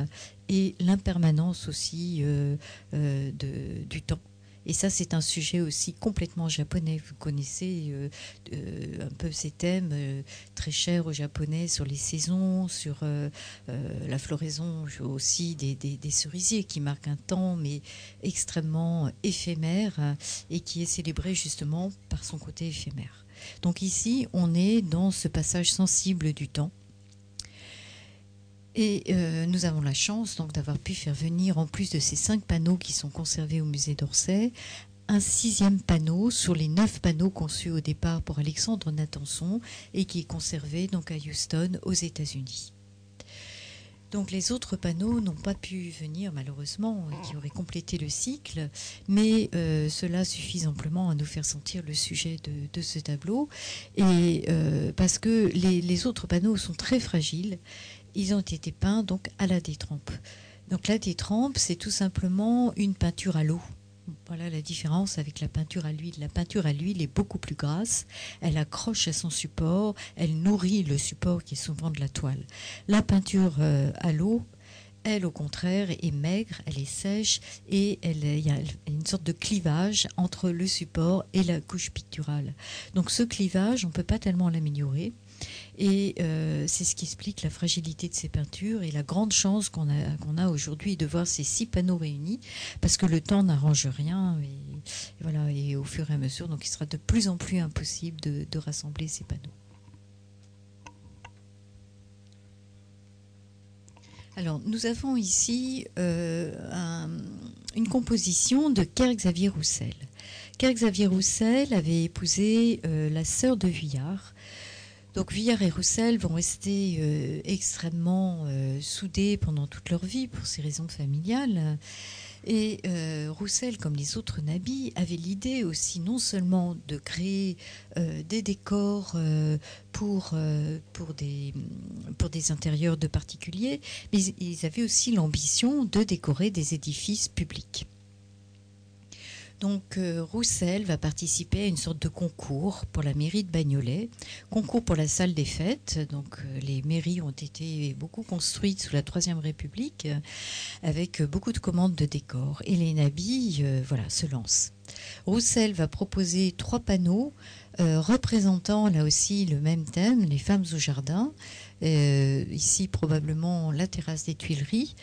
et l'impermanence aussi euh, du temps. Et ça, c'est un sujet aussi complètement japonais. Vous connaissez euh, euh, un peu ces thèmes euh, très chers aux Japonais sur les saisons, sur la floraison aussi des, des, cerisiers qui marquent un temps, mais extrêmement éphémère et qui est célébré justement par son côté éphémère. Donc ici, on est dans ce passage sensible du temps et euh, nous avons la chance donc d'avoir pu faire venir, en plus de ces cinq panneaux qui sont conservés au musée d'Orsay, un sixième panneau sur les neuf panneaux conçus au départ pour Alexandre Natanson et qui est conservé donc à Houston, aux États-Unis. Donc les autres panneaux n'ont pas pu venir malheureusement, qui auraient complété le cycle, mais euh, cela suffit amplement à nous faire sentir le sujet de, ce tableau, et euh, parce que les, autres panneaux sont très fragiles ils ont été peints donc à la détrempe. Donc la détrempe, c'est tout simplement une peinture à l'eau. Voilà la différence avec la peinture à l'huile. La peinture à l'huile est beaucoup plus grasse, elle accroche à son support, elle nourrit le support qui est souvent de la toile. La peinture euh, à l'eau, elle, au contraire, est maigre, elle est sèche et elle, il y a une sorte de clivage entre le support et la couche picturale. Donc ce clivage, on ne peut pas tellement l'améliorer. Et euh, c'est ce qui explique la fragilité de ces peintures et la grande chance qu'on a, qu'on a aujourd'hui de voir ces six panneaux réunis, parce que le temps n'arrange rien. Et, voilà, et au fur et à mesure, donc il sera de plus en plus impossible de, rassembler ces panneaux. Alors, nous avons ici euh, une composition de Kerr Xavier Roussel. Kerr Xavier Roussel avait épousé euh, la sœur de Vuillard, donc Vuillard et Roussel vont rester euh, extrêmement euh, soudés pendant toute leur vie pour ces raisons familiales. Et euh, Roussel, comme les autres nabis, avait l'idée aussi non seulement de créer des décors pour, pour, des, pour des intérieurs de particuliers, mais ils avaient aussi l'ambition de décorer des édifices publics. Donc euh, Roussel va participer à une sorte de concours pour la mairie de Bagnolet, concours pour la salle des fêtes. Donc euh, les mairies ont été beaucoup construites sous la Troisième République euh, avec beaucoup de commandes de décors. Et les nabis voilà, se lancent. Roussel va proposer trois panneaux représentant là aussi le même thème, les femmes au jardin. ici probablement la terrasse des Tuileries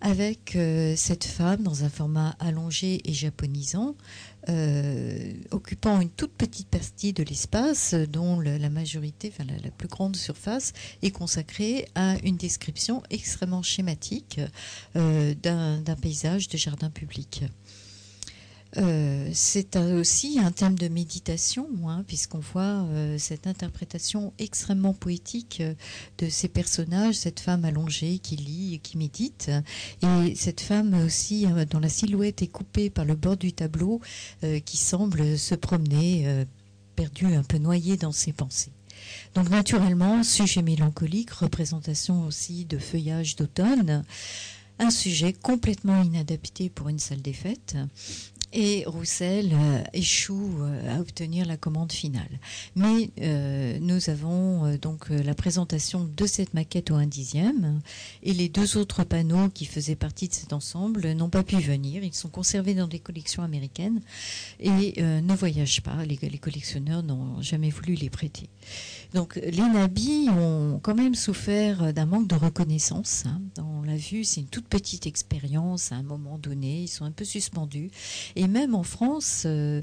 avec euh, cette femme dans un format allongé et japonisant, euh, occupant une toute petite partie de l'espace, dont la majorité, enfin la, plus grande surface, est consacrée à une description extrêmement schématique euh, d'un paysage de jardin public. Euh, c'est aussi un thème de méditation, hein, puisqu'on voit euh, cette interprétation extrêmement poétique euh, de ces personnages, cette femme allongée qui lit et qui médite, et cette femme aussi dont la silhouette est coupée par le bord du tableau, qui semble se promener, perdue, un peu noyée dans ses pensées. Donc naturellement, sujet mélancolique, représentation aussi de feuillage d'automne, un sujet complètement inadapté pour une salle des fêtes et Roussel euh, échoue euh, à obtenir la commande finale. Mais euh, nous avons donc la présentation de cette maquette au 1 dixième et les deux autres panneaux qui faisaient partie de cet ensemble n'ont pas pu venir. Ils sont conservés dans des collections américaines et ne voyagent pas. Les, collectionneurs n'ont jamais voulu les prêter. Donc les nabis ont quand même souffert d'un manque de reconnaissance. Hein. On l'a vu, c'est une toute petite expérience à un moment donné. Ils sont un peu suspendus. Et même en France, euh,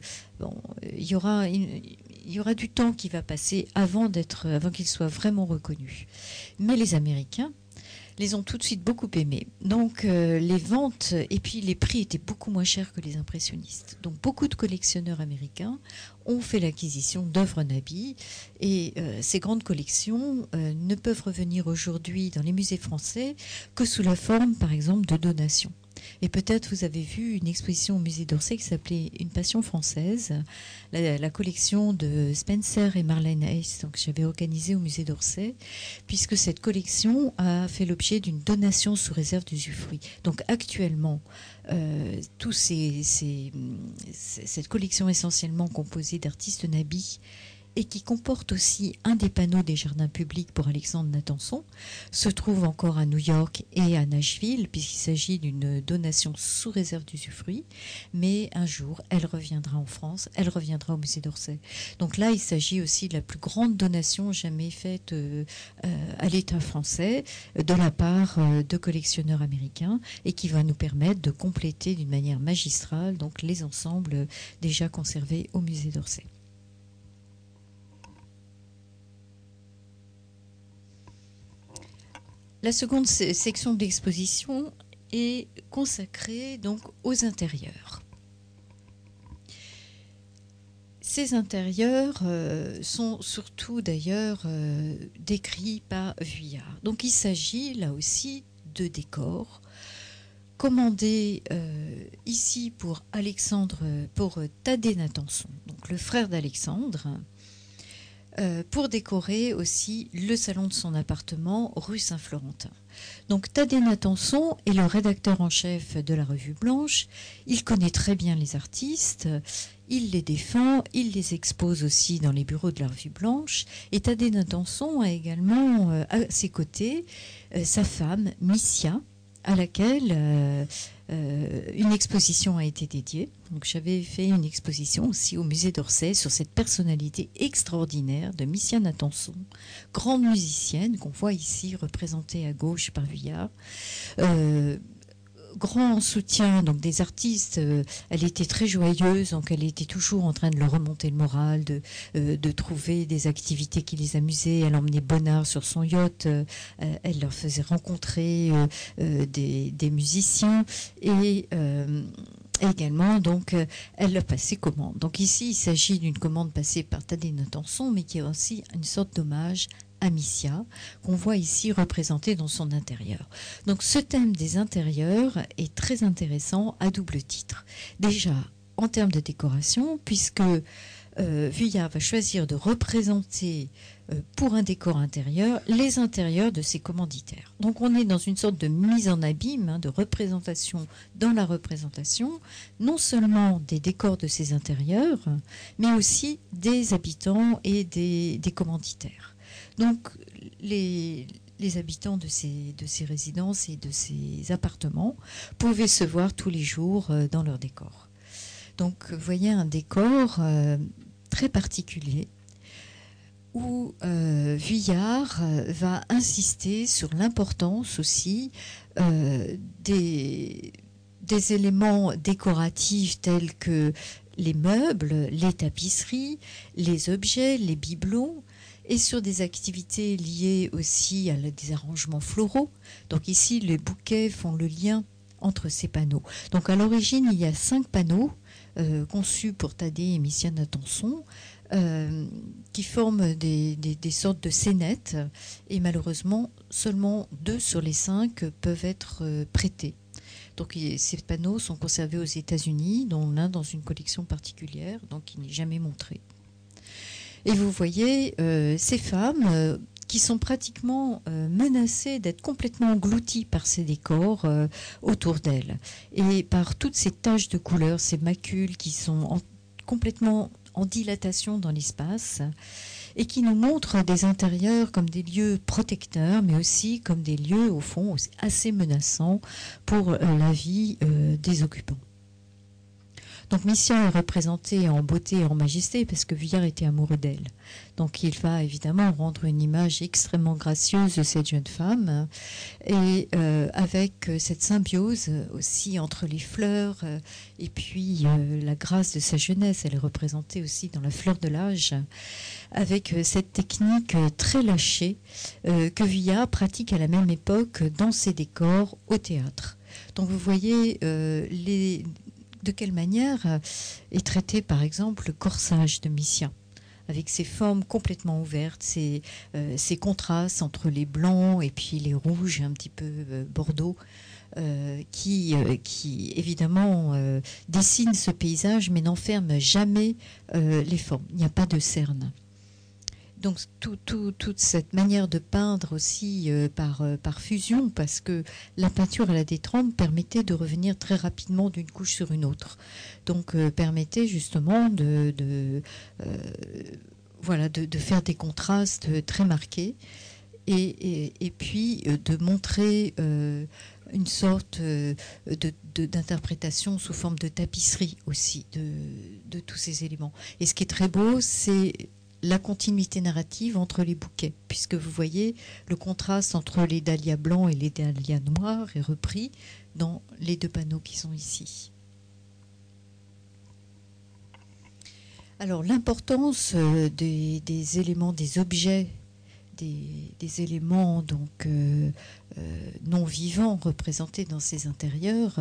il, y aura, il y aura du temps qui va passer avant, avant qu'ils soient vraiment reconnus. Mais les Américains, les ont tout de suite beaucoup aimés. Donc euh, les ventes et puis les prix étaient beaucoup moins chers que les impressionnistes. Donc beaucoup de collectionneurs américains ont fait l'acquisition d'œuvres Nabi et euh, ces grandes collections ne peuvent revenir aujourd'hui dans les musées français que sous la forme par exemple de donations. Et peut-être vous avez vu une exposition au musée d'Orsay qui s'appelait Une passion française, la, collection de Spencer et Marlène Hayes, donc j'avais organisé au musée d'Orsay, puisque cette collection a fait l'objet d'une donation sous réserve d'usufruit. Donc actuellement, euh, ces, cette collection essentiellement composée d'artistes nabis et qui comporte aussi un des panneaux des jardins publics pour Alexandre Natanson, se trouve encore à New York et à Nashville, puisqu'il s'agit d'une donation sous réserve d'usufruit. Mais un jour, elle reviendra en France, elle reviendra au musée d'Orsay. Donc là, il s'agit aussi de la plus grande donation jamais faite euh, euh, à l'État français de la part euh, de collectionneurs américains et qui va nous permettre de compléter d'une manière magistrale donc les ensembles déjà conservés au musée d'Orsay. La seconde section de l'exposition est consacrée donc aux intérieurs. Ces intérieurs euh, sont surtout d'ailleurs euh, décrits par Vuillard. Donc il s'agit là aussi de décors commandés euh, ici pour Alexandre, pour Thaddée donc le frère d'Alexandre, pour décorer aussi le salon de son appartement rue Saint-Florentin. Donc Thaddée Natanson est le rédacteur en chef de la revue Blanche. Il connaît très bien les artistes, il les défend, il les expose aussi dans les bureaux de la revue Blanche. Et Thaddée Natanson a également euh, à ses côtés euh, sa femme, Missia, à laquelle euh, une exposition a été dédiée. Donc j'avais fait une exposition aussi au musée d'Orsay sur cette personnalité extraordinaire de Missiane Attenson, grande musicienne qu'on voit ici représentée à gauche par Vuillard. Euh, grand soutien donc des artistes. Euh, elle était très joyeuse, donc elle était toujours en train de leur remonter le moral, de, euh, de trouver des activités qui les amusaient. Elle emmenait Bonnard sur son yacht, euh, elle leur faisait rencontrer des, des, musiciens et également, donc, elle leur passait commande. Donc ici, il s'agit d'une commande passée par Thaddée Notenson, mais qui est aussi une sorte d'hommage Amicia, qu'on voit ici représenté dans son intérieur. Donc ce thème des intérieurs est très intéressant à double titre. Déjà, en termes de décoration, puisque euh, Vuillard va choisir de représenter euh, pour un décor intérieur les intérieurs de ses commanditaires. Donc on est dans une sorte de mise en abîme, hein, de représentation dans la représentation, non seulement des décors de ses intérieurs, mais aussi des habitants et des commanditaires. Donc les, habitants de ces, de ces résidences et de ces appartements pouvaient se voir tous les jours euh, dans leur décor. Donc voyez un décor euh, très particulier où euh, Vuillard va insister sur l'importance aussi des éléments décoratifs tels que les meubles, les tapisseries, les objets, les bibelots, et sur des activités liées aussi à des arrangements floraux. Donc ici, les bouquets font le lien entre ces panneaux. Donc à l'origine, il y a cinq panneaux euh, conçus pour Thaddée et Missiane Attenson, euh, qui forment des, sortes de scénettes et malheureusement seulement deux sur les cinq peuvent être euh, prêtés. Donc ces panneaux sont conservés aux États-Unis, dont l'un dans une collection particulière, donc il n'est jamais montré. Et vous voyez ces femmes qui sont pratiquement menacées d'être complètement englouties par ces décors autour d'elles et par toutes ces taches de couleur, ces macules qui sont complètement en dilatation dans l'espace et qui nous montrent des intérieurs comme des lieux protecteurs, mais aussi comme des lieux, au fond, assez menaçants pour euh, la vie euh, des occupants. Donc Mission est représentée en beauté et en majesté parce que Vuillard était amoureux d'elle. Donc il va évidemment rendre une image extrêmement gracieuse de cette jeune femme et euh, avec cette symbiose aussi entre les fleurs euh, et puis euh, la grâce de sa jeunesse. Elle est représentée aussi dans la fleur de l'âge avec cette technique très lâchée que Vuillard pratique à la même époque dans ses décors au théâtre. Donc vous voyez les de quelle manière euh, est traité, par exemple, le corsage de Missia avec ses formes complètement ouvertes, ses, euh, contrastes entre les blancs et puis les rouges un petit peu euh, bordeaux, qui, qui évidemment dessinent ce paysage mais n'enferment jamais les formes. Il n'y a pas de cerne donc toute cette manière de peindre aussi euh, par, euh, par fusion, parce que la peinture à la détrempe permettait de revenir très rapidement d'une couche sur une autre. Donc euh, permettait justement de, voilà, de, faire des contrastes très marqués et, puis de montrer une sorte d'interprétation sous forme de tapisserie aussi de, de tous ces éléments. Et ce qui est très beau, c'est la continuité narrative entre les bouquets, puisque vous voyez le contraste entre les dahlias blancs et les dahlias noirs est repris dans les deux panneaux qui sont ici. Alors l'importance euh, des, éléments, des objets, des, éléments donc euh, euh, non vivants représentés dans ces intérieurs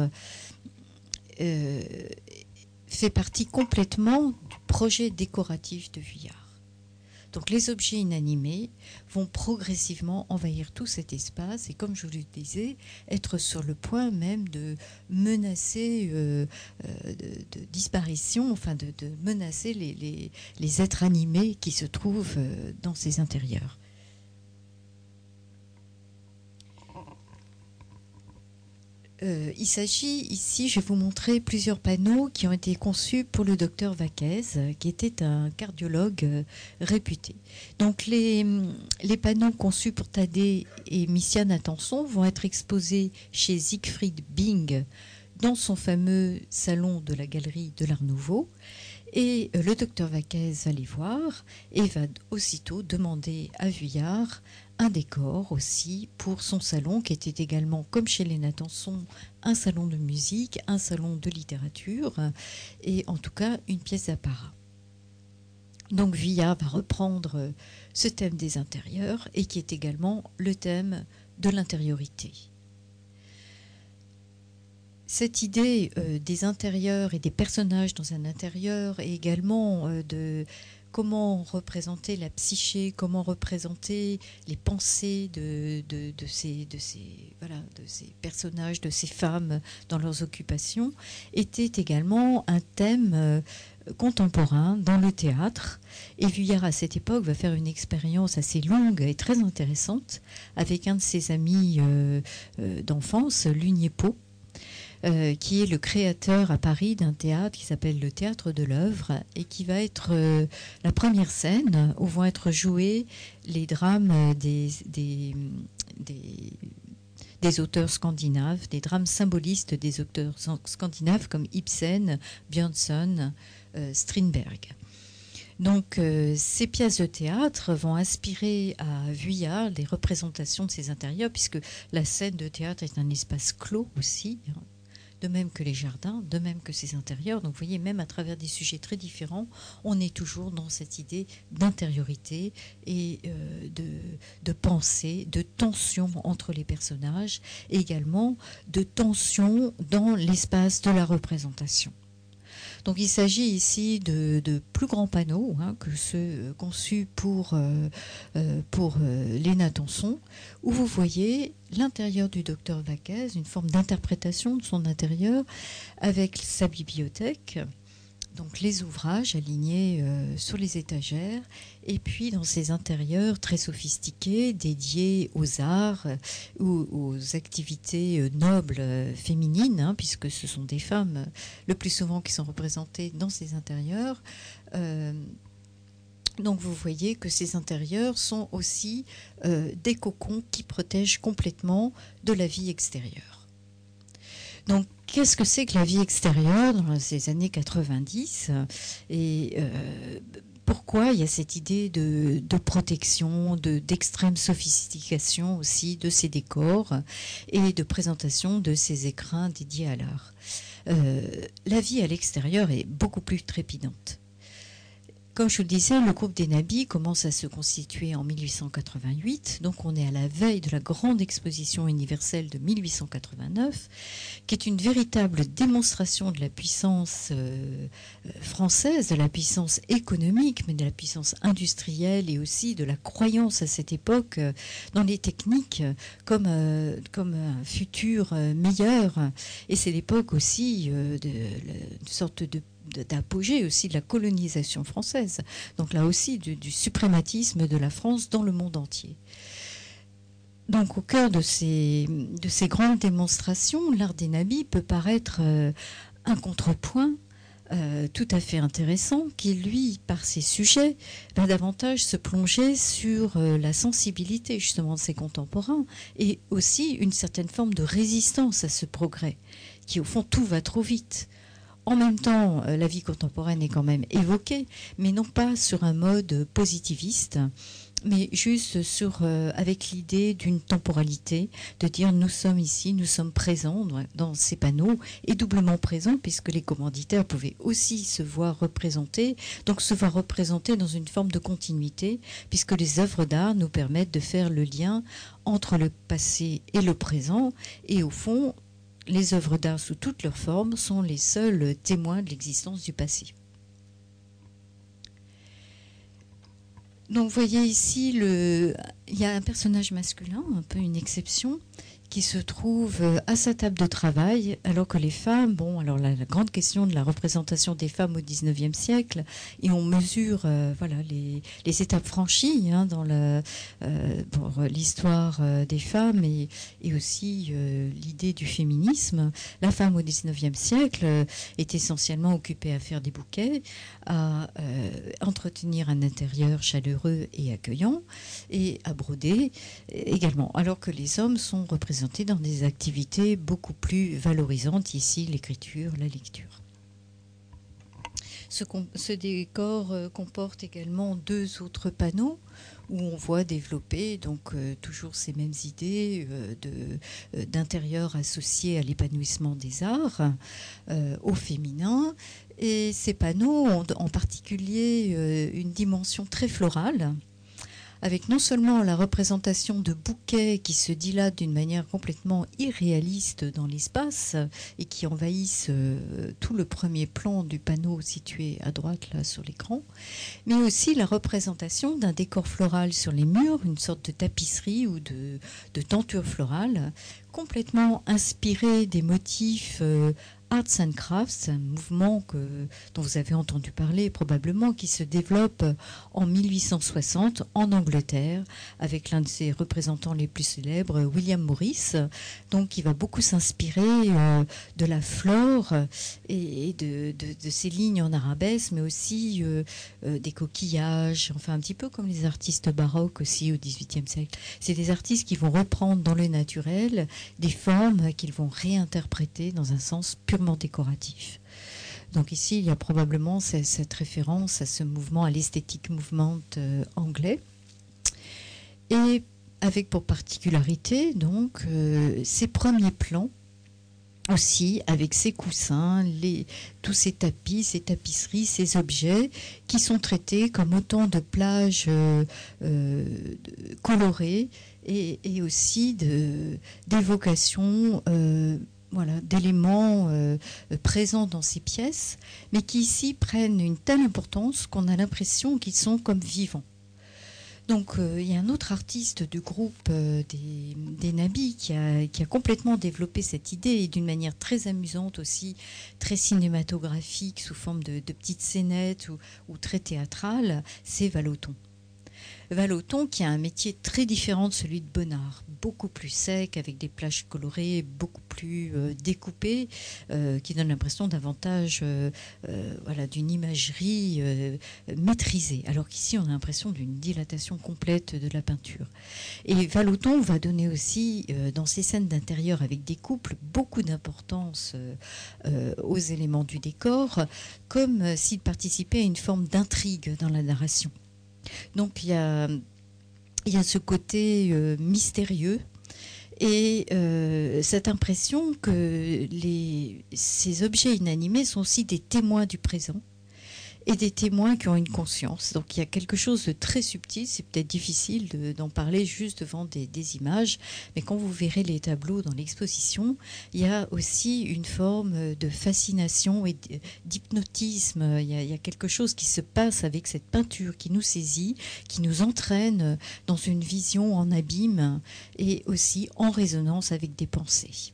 fait partie complètement du projet décoratif de Vuillard. Donc les objets inanimés vont progressivement envahir tout cet espace et comme je vous le disais, être sur le point même de menacer euh, euh, de, disparition, enfin de, menacer les, êtres animés qui se trouvent euh, dans ces intérieurs. Euh, il s'agit ici, je vais vous montrer plusieurs panneaux qui ont été conçus pour le docteur Vaquez, qui était un cardiologue euh, réputé. Donc les, les, panneaux conçus pour Thaddée et Missia Natanson vont être exposés chez Siegfried Bing dans son fameux salon de la galerie de l'Art Nouveau. Et euh, le docteur Vaquez va les voir et va aussitôt demander à Vuillard un décor aussi pour son salon, qui était également, comme chez les Natanson, un salon de musique, un salon de littérature, et en tout cas une pièce d'apparat. Donc Villa va reprendre ce thème des intérieurs et qui est également le thème de l'intériorité. Cette idée euh, des intérieurs et des personnages dans un intérieur et également euh, de comment représenter la psyché, comment représenter les pensées de, ces, personnages, de ces femmes dans leurs occupations, était également un thème euh, contemporain dans le théâtre. Et Vuillard, à cette époque, va faire une expérience assez longue et très intéressante avec un de ses amis euh, euh, d'enfance, Lugnepo, euh, qui est le créateur à Paris d'un théâtre qui s'appelle le Théâtre de l'œuvre et qui va être euh, la première scène où vont être joués les drames des, des, des, auteurs scandinaves, des drames symbolistes des auteurs scandinaves comme Ibsen, Björnson, euh, Strindberg. Donc ces pièces de théâtre vont inspirer à Vuillard des représentations de ces intérieurs, puisque la scène de théâtre est un espace clos aussi, hein, de même que les jardins, de même que ces intérieurs. Donc vous voyez, même à travers des sujets très différents, on est toujours dans cette idée d'intériorité et euh, de, pensée, de tension entre les personnages, également de tension dans l'espace de la représentation. Donc il s'agit ici de, plus grands panneaux hein, que ceux euh, conçus pour, euh, euh, pour Léna où vous voyez l'intérieur du docteur Vaquez, une forme d'interprétation de son intérieur avec sa bibliothèque donc les ouvrages alignés euh, sur les étagères, et puis dans ces intérieurs très sophistiqués dédiés aux arts euh, ou aux activités euh, nobles féminines, hein, puisque ce sont des femmes le plus souvent qui sont représentées dans ces intérieurs. donc vous voyez que ces intérieurs sont aussi des cocons qui protègent complètement de la vie extérieure. Donc qu'est-ce que c'est que la vie extérieure dans ces années 90 et euh, pourquoi il y a cette idée de, protection, d'extrême sophistication aussi de ces décors et de présentation de ces écrins dédiés à l'art? Euh, la vie à l'extérieur est beaucoup plus trépidante. Comme je vous le disais, le groupe des Nabis commence à se constituer en 1888, donc on est à la veille de la grande exposition universelle de 1889, qui est une véritable démonstration de la puissance euh, française, de la puissance économique, mais de la puissance industrielle et aussi de la croyance à cette époque euh, dans les techniques comme, euh, comme un futur meilleur. Et c'est l'époque aussi de, de sorte de d'apogée aussi de la colonisation française. Donc là aussi du, suprématisme de la France dans le monde entier. Donc au cœur de ces, de ces grandes démonstrations, l'art des nabis peut paraître euh, un contrepoint euh, tout à fait intéressant qui, lui, par ses sujets, va davantage se plonger sur euh, la sensibilité justement de ses contemporains et aussi une certaine forme de résistance à ce progrès qui, au fond, tout va trop vite. En même temps, euh, la vie contemporaine est quand même évoquée, mais non pas sur un mode positiviste, mais juste sur, euh, avec l'idée d'une temporalité, de dire nous sommes ici, nous sommes présents dans ces panneaux, et doublement présents, puisque les commanditaires pouvaient aussi se voir représentés, donc se voir représentés dans une forme de continuité, puisque les œuvres d'art nous permettent de faire le lien entre le passé et le présent, et au fond, les œuvres d'art sous toutes leurs formes sont les seuls témoins de l'existence du passé. Donc vous voyez ici, il y a un personnage masculin, un peu une exception, qui se trouve euh, à sa table de travail, alors que les femmes, bon, alors la, grande question de la représentation des femmes au XIXe siècle, et on mesure, euh, voilà, les, étapes franchies hein, dans euh, pour l'histoire des femmes et aussi l'idée du féminisme. La femme au XIXe siècle est essentiellement occupée à faire des bouquets, à entretenir un intérieur chaleureux et accueillant, et à broder également, alors que les hommes sont représentés dans des activités beaucoup plus valorisantes, ici l'écriture, la lecture. Ce, décor euh, comporte également deux autres panneaux où on voit développer donc euh, toujours ces mêmes idées euh, d'intérieur associé à l'épanouissement des arts, au féminin. Et ces panneaux ont en particulier une dimension très florale avec non seulement la représentation de bouquets qui se dilatent d'une manière complètement irréaliste dans l'espace et qui envahissent euh, tout le premier plan du panneau situé à droite là sur l'écran, mais aussi la représentation d'un décor floral sur les murs, une sorte de tapisserie ou de, tenture florale complètement inspirée des motifs euh, Arts and Crafts, un mouvement que, dont vous avez entendu parler probablement, qui se développe en 1860 en Angleterre avec l'un de ses représentants les plus célèbres, William Morris, donc qui va beaucoup s'inspirer euh, de la flore et de, ces lignes en arabesque, mais aussi euh, euh, des coquillages, enfin un petit peu comme les artistes baroques aussi au XVIIIe siècle. C'est des artistes qui vont reprendre dans le naturel des formes qu'ils vont réinterpréter dans un sens purement décoratif. Donc ici, il y a probablement cette référence à ce mouvement, à l'esthétique mouvement euh, anglais. Et avec pour particularité, donc, euh, ces premiers plans aussi avec ces coussins, tous ces tapis, ces tapisseries, ces objets qui sont traités comme autant de plages euh, colorées et, et aussi d'évocations d'éléments euh, présents dans ces pièces, mais qui ici prennent une telle importance qu'on a l'impression qu'ils sont comme vivants. Donc euh, il y a un autre artiste du groupe euh, des, Nabis qui a, complètement développé cette idée d'une manière très amusante aussi, très cinématographique, sous forme de, de petites scénettes ou, ou très théâtrale, c'est Valoton. Valoton qui a un métier très différent de celui de Bonnard, beaucoup plus sec, avec des plages colorées, beaucoup plus euh, découpées, euh, qui donne l'impression davantage euh, voilà, d'une imagerie maîtrisée, alors qu'ici on a l'impression d'une dilatation complète de la peinture. Et Valoton va donner aussi, dans ses scènes d'intérieur avec des couples, beaucoup d'importance aux éléments du décor, comme s'il participait à une forme d'intrigue dans la narration. Donc il y a, il y a ce côté euh, mystérieux et euh, cette impression que ces objets inanimés sont aussi des témoins du présent et des témoins qui ont une conscience. Donc il y a quelque chose de très subtil, c'est peut-être difficile de- d'en parler juste devant des, images, mais quand vous verrez les tableaux dans l'exposition, il y a aussi une forme de fascination et d'hypnotisme. Il, y a- il y a quelque chose qui se passe avec cette peinture qui nous saisit, qui nous entraîne dans une vision en abîme et aussi en résonance avec des pensées.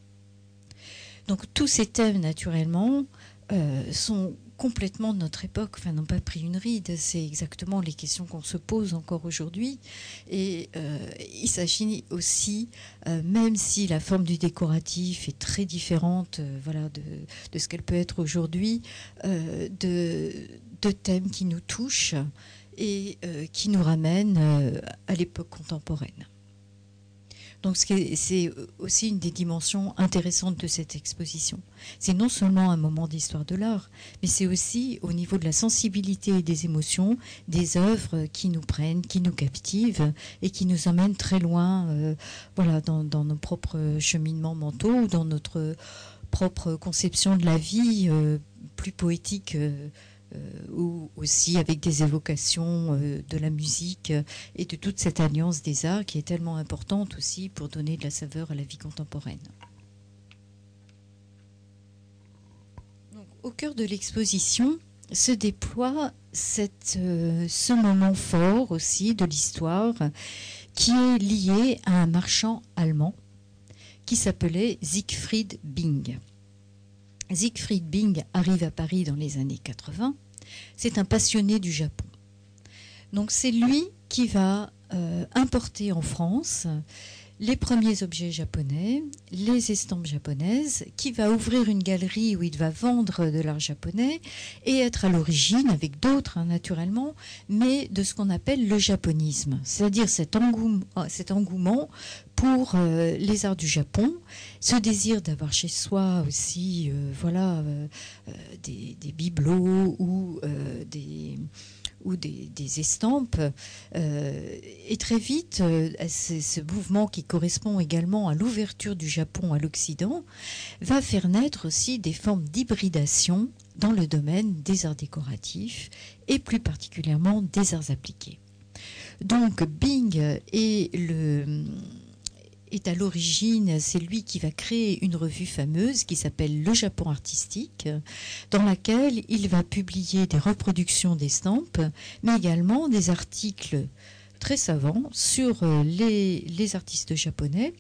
Donc tous ces thèmes, naturellement, euh, sont complètement de notre époque, enfin n'ont pas pris une ride, c'est exactement les questions qu'on se pose encore aujourd'hui. Et euh, il s'agit aussi, euh, même si la forme du décoratif est très différente euh, voilà, de, ce qu'elle peut être aujourd'hui, de, thèmes qui nous touchent et qui nous ramènent à l'époque contemporaine. Donc c'est aussi une des dimensions intéressantes de cette exposition. C'est non seulement un moment d'histoire de l'art, mais c'est aussi au niveau de la sensibilité et des émotions, des œuvres qui nous prennent, qui nous captivent et qui nous emmènent très loin euh, voilà, dans, nos propres cheminements mentaux ou dans notre propre conception de la vie euh, plus poétique. euh, euh, ou aussi avec des évocations euh, de la musique euh, et de toute cette alliance des arts qui est tellement importante aussi pour donner de la saveur à la vie contemporaine. Au cœur de l'exposition se déploie euh, ce moment fort aussi de l'histoire qui est lié à un marchand allemand qui s'appelait Siegfried Bing. Siegfried Bing arrive à Paris dans les années 80. C'est un passionné du Japon. Donc c'est lui qui va euh, importer en France les premiers objets japonais, les estampes japonaises, qui va ouvrir une galerie où il va vendre de l'art japonais et être à l'origine, avec d'autres hein, naturellement, mais de ce qu'on appelle le japonisme, c'est-à-dire cet, engouement, engouement pour euh, les arts du Japon, ce désir d'avoir chez soi aussi, euh, voilà, euh, euh, des, des, bibelots ou euh, des ou des, estampes. Euh, et très vite, euh, ce mouvement qui correspond également à l'ouverture du Japon à l'Occident va faire naître aussi des formes d'hybridation dans le domaine des arts décoratifs et plus particulièrement des arts appliqués. Donc Bing est le est à l'origine, c'est lui qui va créer une revue fameuse qui s'appelle Le Japon artistique, dans laquelle il va publier des reproductions d'estampes, mais également des articles très savants sur les, les artistes japonais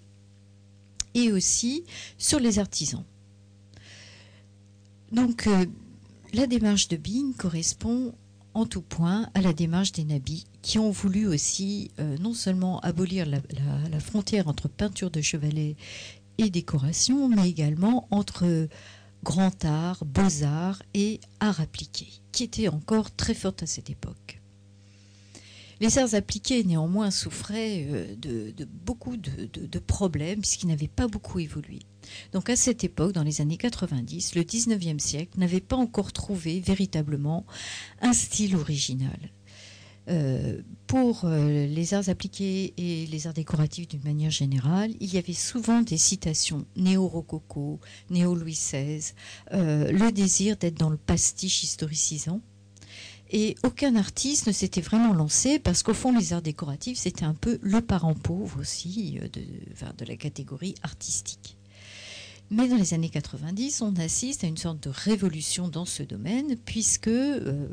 et aussi sur les artisans. Donc, euh, la démarche de Bing correspond en tout point à la démarche des nabis qui ont voulu aussi euh, non seulement abolir la, frontière entre peinture de chevalet et décoration, mais également entre grand art, beaux-arts et art appliqué, qui était encore très forte à cette époque. Les arts appliqués, néanmoins, souffraient euh, de, beaucoup de problèmes puisqu'ils n'avaient pas beaucoup évolué. Donc à cette époque, dans les années 90, le 19e siècle n'avait pas encore trouvé véritablement un style original. Euh, pour euh, les arts appliqués et les arts décoratifs d'une manière générale, il y avait souvent des citations néo-rococo, néo-Louis XVI, euh, le désir d'être dans le pastiche historicisant. Et aucun artiste ne s'était vraiment lancé parce qu'au fond, les arts décoratifs, c'était un peu le parent pauvre aussi de, enfin, de la catégorie artistique. Mais dans les années 90, on assiste à une sorte de révolution dans ce domaine, puisque euh,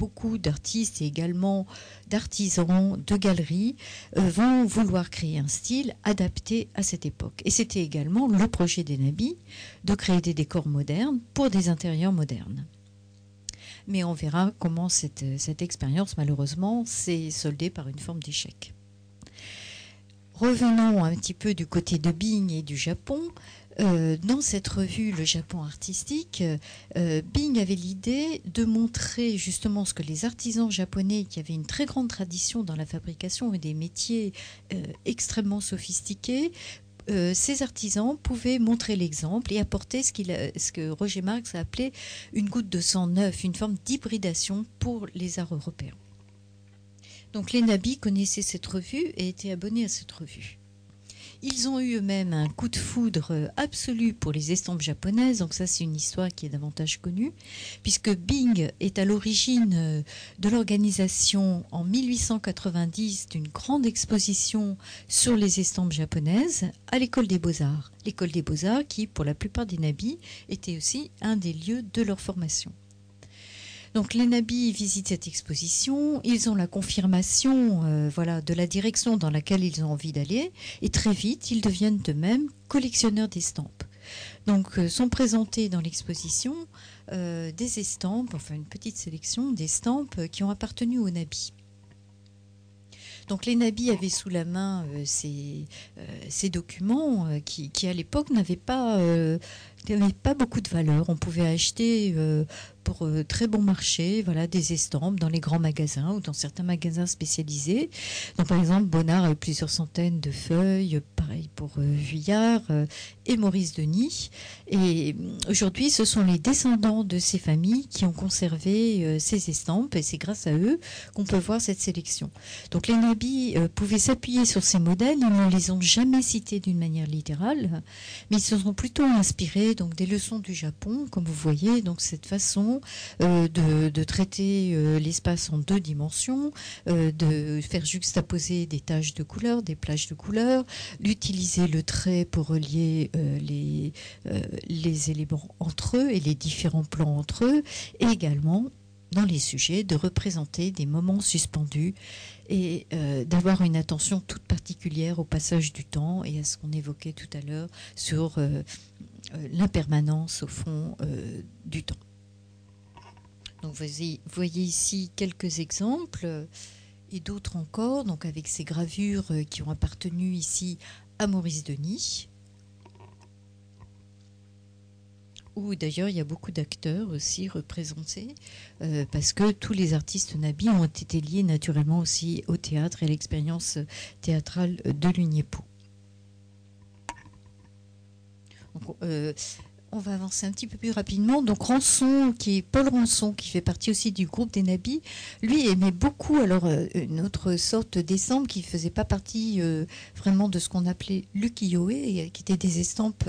beaucoup d'artistes et également d'artisans, de galeries vont vouloir créer un style adapté à cette époque. Et c'était également le projet des Nabis de créer des décors modernes pour des intérieurs modernes. Mais on verra comment cette, cette expérience, malheureusement, s'est soldée par une forme d'échec. Revenons un petit peu du côté de Bing et du Japon. Euh, dans cette revue Le Japon artistique, euh, Bing avait l'idée de montrer justement ce que les artisans japonais, qui avaient une très grande tradition dans la fabrication et des métiers euh, extrêmement sophistiqués, ces artisans pouvaient montrer l'exemple et apporter ce, ce, que Roger Marx a appelé une goutte de sang neuf, une forme d'hybridation pour les arts européens. Donc les nabis connaissaient cette revue et étaient abonnés à cette revue. Ils ont eu eux-mêmes un coup de foudre absolu pour les estampes japonaises, donc ça c'est une histoire qui est davantage connue, puisque Bing est à l'origine euh, de l'organisation en 1890 d'une grande exposition sur les estampes japonaises à l'école des beaux-arts. L'école des beaux-arts qui, pour la plupart des nabis, était aussi un des lieux de leur formation. Donc les nabis visitent cette exposition, ils ont la confirmation euh, voilà, de la direction dans laquelle ils ont envie d'aller et très vite ils deviennent eux-mêmes collectionneurs d'estampes. Donc euh, sont présentés dans l'exposition euh, des estampes, enfin une petite sélection d'estampes qui ont appartenu aux nabis. Donc les nabis avaient sous la main ces, documents qui, qui, à l'époque n'avaient pas, pas beaucoup de valeur. On pouvait acheter pour euh, très bon marché, voilà, des estampes dans les grands magasins ou dans certains magasins spécialisés. Donc, par exemple, Bonnard a eu plusieurs centaines de feuilles, pareil pour euh, Vuillard euh, et Maurice Denis. Et aujourd'hui, ce sont les descendants de ces familles qui ont conservé ces estampes et c'est grâce à eux qu'on peut voir cette sélection. Donc, les nabis pouvaient s'appuyer sur ces modèles, ils ne les ont jamais cités d'une manière littérale, mais ils se sont plutôt inspirés donc des leçons du Japon, comme vous voyez, donc cette façon euh, de, traiter euh, l'espace en deux dimensions, euh, de faire juxtaposer des taches de couleurs, des plages de couleurs, d'utiliser le trait pour relier les, les éléments entre eux et les différents plans entre eux, et également dans les sujets de représenter des moments suspendus et d'avoir une attention toute particulière au passage du temps et à ce qu'on évoquait tout à l'heure sur l'impermanence au fond du temps. Donc vous voyez ici quelques exemples et d'autres encore, avec ces gravures euh, qui ont appartenu ici à Maurice Denis. Où d'ailleurs il y a beaucoup d'acteurs aussi représentés, euh, parce que tous les artistes nabis ont été liés naturellement aussi au théâtre et à l'expérience théâtrale de l'Uniepo. Euh, on va avancer un petit peu plus rapidement. Donc Rançon, qui est Paul Rançon, qui fait partie aussi du groupe des Nabis, lui aimait beaucoup alors euh, une autre sorte d'estampes qui faisait pas partie euh, vraiment de ce qu'on appelait l'ukiyo-e, qui étaient des estampes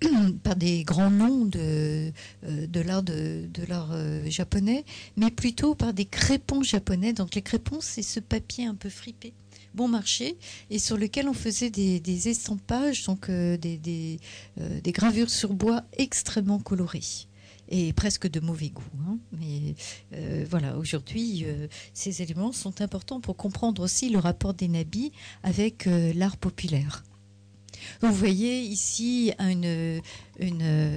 par des grands noms de, de l'art de, l'art japonais, mais plutôt par des crépons japonais. Donc les crépons, c'est ce papier un peu fripé bon marché et sur lequel on faisait des, estampages, donc euh, des, euh, des, gravures sur bois extrêmement colorées et presque de mauvais goût. Hein. Mais euh, voilà, aujourd'hui, ces éléments sont importants pour comprendre aussi le rapport des nabis avec l'art populaire. Vous voyez ici une,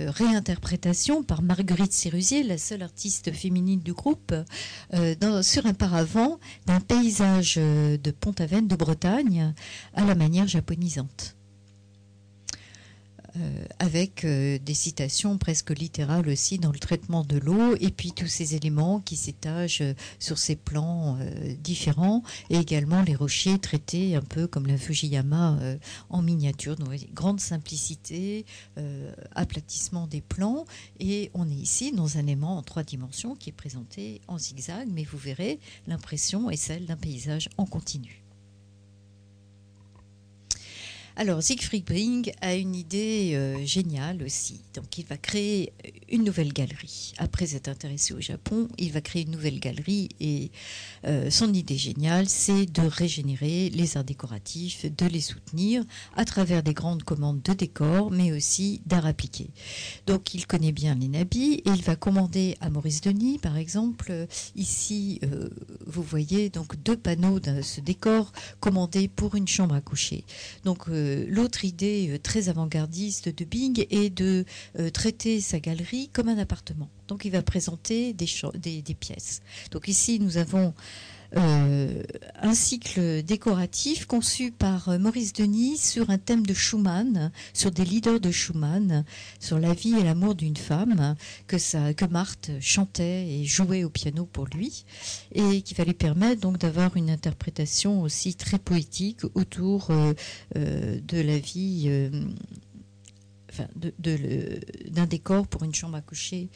réinterprétation par Marguerite Sérusier, la seule artiste féminine du groupe, euh, sur un paravent d'un paysage de Pont-Aven de Bretagne à la manière japonisante. Euh, avec euh, des citations presque littérales aussi dans le traitement de l'eau, et puis tous ces éléments qui s'étagent euh, sur ces plans différents, et également les rochers traités un peu comme la Fujiyama en miniature. Donc, grande simplicité, aplatissement des plans, et on est ici dans un aimant en trois dimensions qui est présenté en zigzag, mais vous verrez, l'impression est celle d'un paysage en continu. Alors Siegfried Bring a une idée euh, géniale aussi. Donc il va créer une nouvelle galerie. Après s'être intéressé au Japon, il va créer une nouvelle galerie et euh, son idée géniale, c'est de régénérer les arts décoratifs, de les soutenir à travers des grandes commandes de décors, mais aussi d'art appliqué. Donc il connaît bien les nabis et il va commander à Maurice Denis, par exemple, ici euh, vous voyez donc deux panneaux de ce décor commandé pour une chambre à coucher. Donc euh, l'autre idée très avant-gardiste de Bing est de traiter sa galerie comme un appartement. Donc il va présenter des, pièces. Donc ici nous avons euh, un cycle décoratif conçu par euh, Maurice Denis sur un thème de Schumann, sur des leaders de Schumann, sur la vie et l'amour d'une femme que, que Marthe chantait et jouait au piano pour lui et qui va lui permettre donc d'avoir une interprétation aussi très poétique autour euh, de la vie, d'un décor pour une chambre à coucher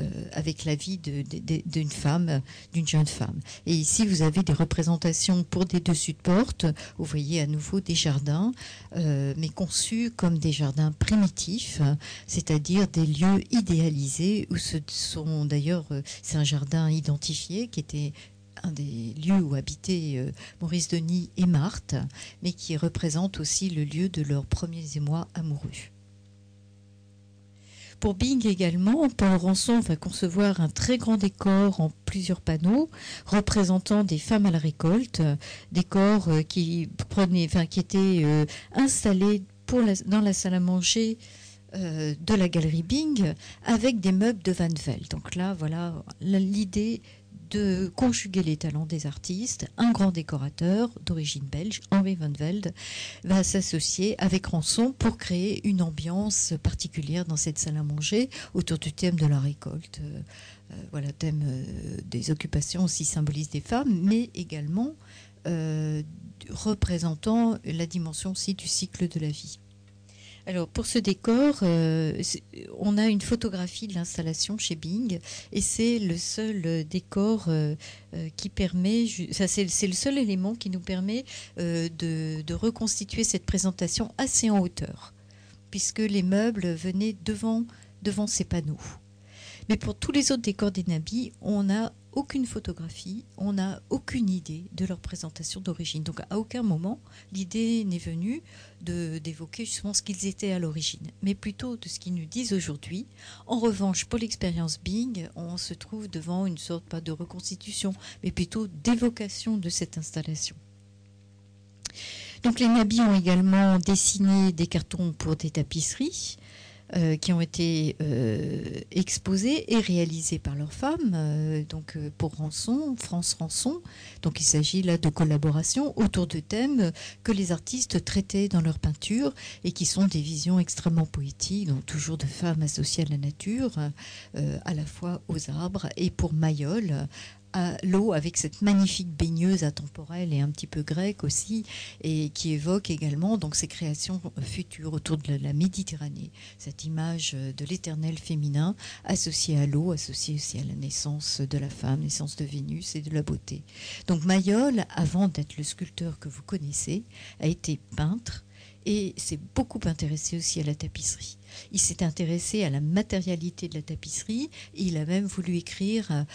euh, avec la vie d'une femme, d'une jeune femme. Et ici, vous avez des représentations pour des dessus de porte. Vous voyez à nouveau des jardins, euh, mais conçus comme des jardins primitifs, c'est-à-dire des lieux idéalisés où ce sont d'ailleurs, euh, c'est un jardin identifié qui était un des lieux où habitaient Maurice Denis et Marthe, mais qui représente aussi le lieu de leurs premiers émois amoureux. Pour Bing également, Paul Ranson va concevoir un très grand décor en plusieurs panneaux représentant des femmes à la récolte, décors euh, qui, prenaient, enfin, qui étaient euh, installés pour dans la salle à manger euh, de la galerie Bing avec des meubles de Van Velde. Donc là, voilà l'idée de conjuguer les talents des artistes. Un grand décorateur d'origine belge, Henri Van Velde, va s'associer avec Rançon pour créer une ambiance particulière dans cette salle à manger autour du thème de la récolte. Euh, euh, voilà, thème euh, des occupations aussi symbolise des femmes, mais également représentant la dimension aussi du cycle de la vie. Alors pour ce décor, euh, on a une photographie de l'installation chez Bing et c'est le seul euh, décor euh, qui permet, c'est le seul élément qui nous permet de, reconstituer cette présentation assez en hauteur, puisque les meubles venaient devant, devant ces panneaux. Mais pour tous les autres décors des nabis, on a aucune photographie, on n'a aucune idée de leur présentation d'origine. Donc à aucun moment l'idée n'est venue d'évoquer justement ce qu'ils étaient à l'origine, mais plutôt de ce qu'ils nous disent aujourd'hui. En revanche, pour l'expérience Bing, on se trouve devant une sorte pas de reconstitution, mais plutôt d'évocation de cette installation. Donc les nabis ont également dessiné des cartons pour des tapisseries. Euh, qui ont été euh, exposés et réalisés par leurs femmes, euh, donc pour Rançon, France Rançon. Donc il s'agit là de collaboration autour de thèmes que les artistes traitaient dans leur peinture et qui sont des visions extrêmement poétiques, donc toujours de femmes associées à la nature, à la fois aux arbres et pour Mayol, à l'eau avec cette magnifique baigneuse intemporelle et un petit peu grecque aussi, et qui évoque également donc ces créations futures autour de la Méditerranée, cette image de l'éternel féminin associée à l'eau, associée aussi à la naissance de la femme, naissance de Vénus et de la beauté. Donc Mayol, avant d'être le sculpteur que vous connaissez, a été peintre et s'est beaucoup intéressé aussi à la tapisserie. Il s'est intéressé à la matérialité de la tapisserie il a même voulu écrire un,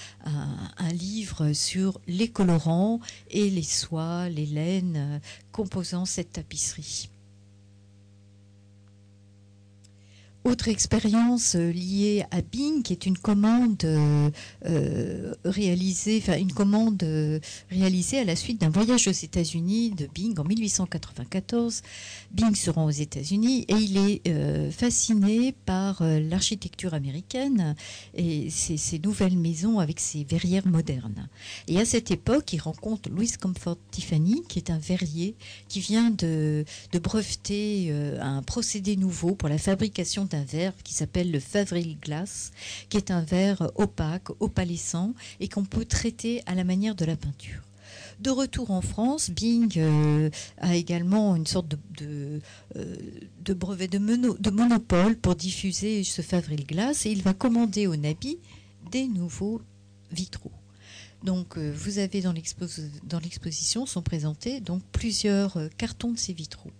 un livre sur les colorants et les soies, les laines euh, composant cette tapisserie. Autre expérience euh, liée à Bing, qui est une commande euh, euh, réalisée, enfin une commande réalisée à la suite d'un voyage aux États-Unis de Bing en 1894. Bing se rend aux États-Unis et il est fasciné par l'architecture américaine et ses, nouvelles maisons avec ses verrières modernes. Et à cette époque, il rencontre Louis Comfort Tiffany, qui est un verrier qui vient de, de breveter un procédé nouveau pour la fabrication d'un verre qui s'appelle le Favril Glass, qui est un verre opaque, opalescent et qu'on peut traiter à la manière de la peinture. De retour en France, Bing euh, a également une sorte de, euh, brevet de, monopole pour diffuser ce Favril Glass et il va commander au Nabi des nouveaux vitraux. Donc, euh, vous avez dans l'exposition sont présentés donc plusieurs cartons de ces vitraux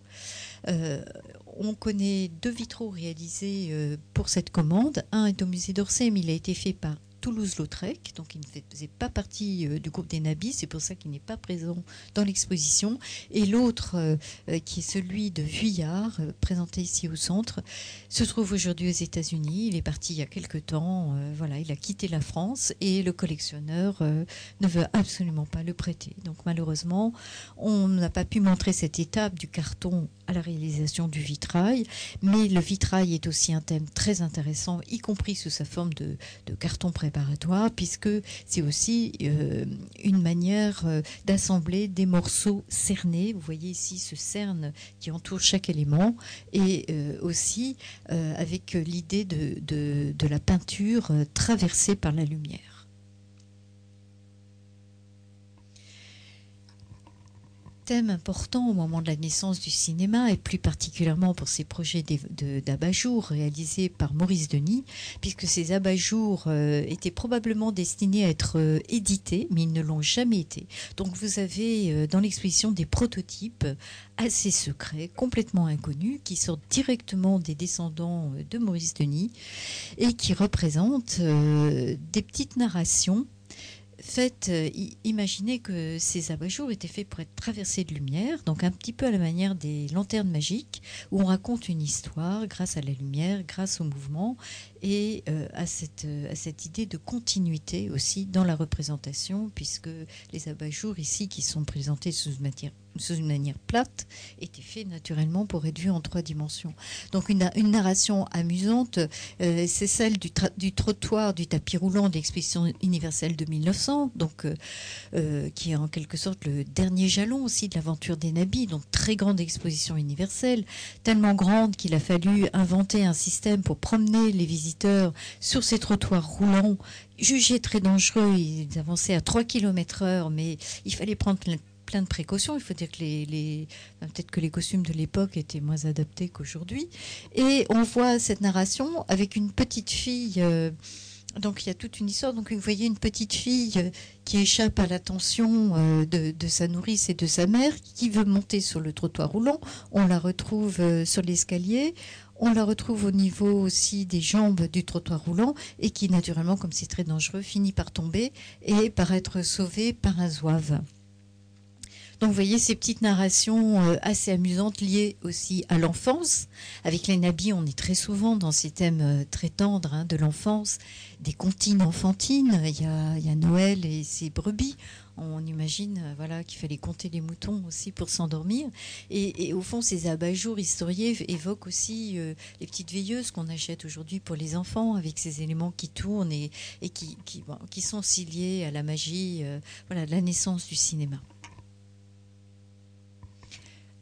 on connaît deux vitraux réalisés pour cette commande. Un est au musée d'Orsay, mais il a été fait par Toulouse-Lautrec, donc il ne faisait pas partie euh, du groupe des Nabis, c'est pour ça qu'il n'est pas présent dans l'exposition. Et l'autre, euh, euh, qui est celui de Vuillard, présenté ici au centre, se trouve aujourd'hui aux États-Unis. Il est parti il y a quelque temps, voilà, il a quitté la France et le collectionneur ne veut absolument pas le prêter. Donc malheureusement, on n'a pas pu montrer cette étape du carton à la réalisation du vitrail, mais le vitrail est aussi un thème très intéressant, y compris sous sa forme de, carton préparatoire, puisque c'est aussi euh, une manière euh, d'assembler des morceaux cernés. Vous voyez ici ce cerne qui entoure chaque élément, et euh, aussi avec l'idée de, la peinture traversée par la lumière. Thème important au moment de la naissance du cinéma et plus particulièrement pour ces projets d'abat-jour réalisés par Maurice Denis, puisque ces abat-jours euh, étaient probablement destinés à être euh, édités, mais ils ne l'ont jamais été. Donc vous avez euh, dans l'exposition des prototypes assez secrets, complètement inconnus, qui sortent directement des descendants de Maurice Denis et qui représentent des petites narrations Faites, euh, imaginez que ces abat-jours étaient faits pour être traversés de lumière, donc un petit peu à la manière des lanternes magiques, où on raconte une histoire grâce à la lumière, grâce au mouvement, et euh, à, cette, euh, à cette idée de continuité aussi dans la représentation, puisque les abat-jours ici, qui sont présentés sous une manière plate, était fait naturellement pour être vu en trois dimensions. Donc une, une narration amusante, euh, c'est celle du, du, trottoir du tapis roulant de l'exposition universelle de 1900, donc, qui est en quelque sorte le dernier jalon aussi de l'aventure des nabis, donc très grande exposition universelle, tellement grande qu'il a fallu inventer un système pour promener les visiteurs sur ces trottoirs roulants jugés très dangereux. Ils avançaient à 3 km heure, mais il fallait prendre plein de précautions. Il faut dire que les, peut-être que les costumes de l'époque étaient moins adaptés qu'aujourd'hui. Et on voit cette narration avec une petite fille. Euh, donc il y a toute une histoire. Donc vous voyez une petite fille euh, qui échappe à l'attention euh, de, sa nourrice et de sa mère, qui veut monter sur le trottoir roulant. On la retrouve sur l'escalier. On la retrouve au niveau aussi des jambes du trottoir roulant et qui, naturellement, comme c'est très dangereux, finit par tomber et par être sauvée par un zouave. Donc vous voyez ces petites narrations euh, assez amusantes liées aussi à l'enfance. Avec les nabis, on est très souvent dans ces thèmes euh, très tendres hein, de l'enfance, des comptines enfantines. Il y, a, Noël et ses brebis. On imagine euh, voilà, qu'il fallait compter les moutons aussi pour s'endormir. Et, au fond, ces abat-jours historiés évoquent aussi les petites veilleuses qu'on achète aujourd'hui pour les enfants, avec ces éléments qui tournent et, qui, sont aussi liés à la magie voilà, de la naissance du cinéma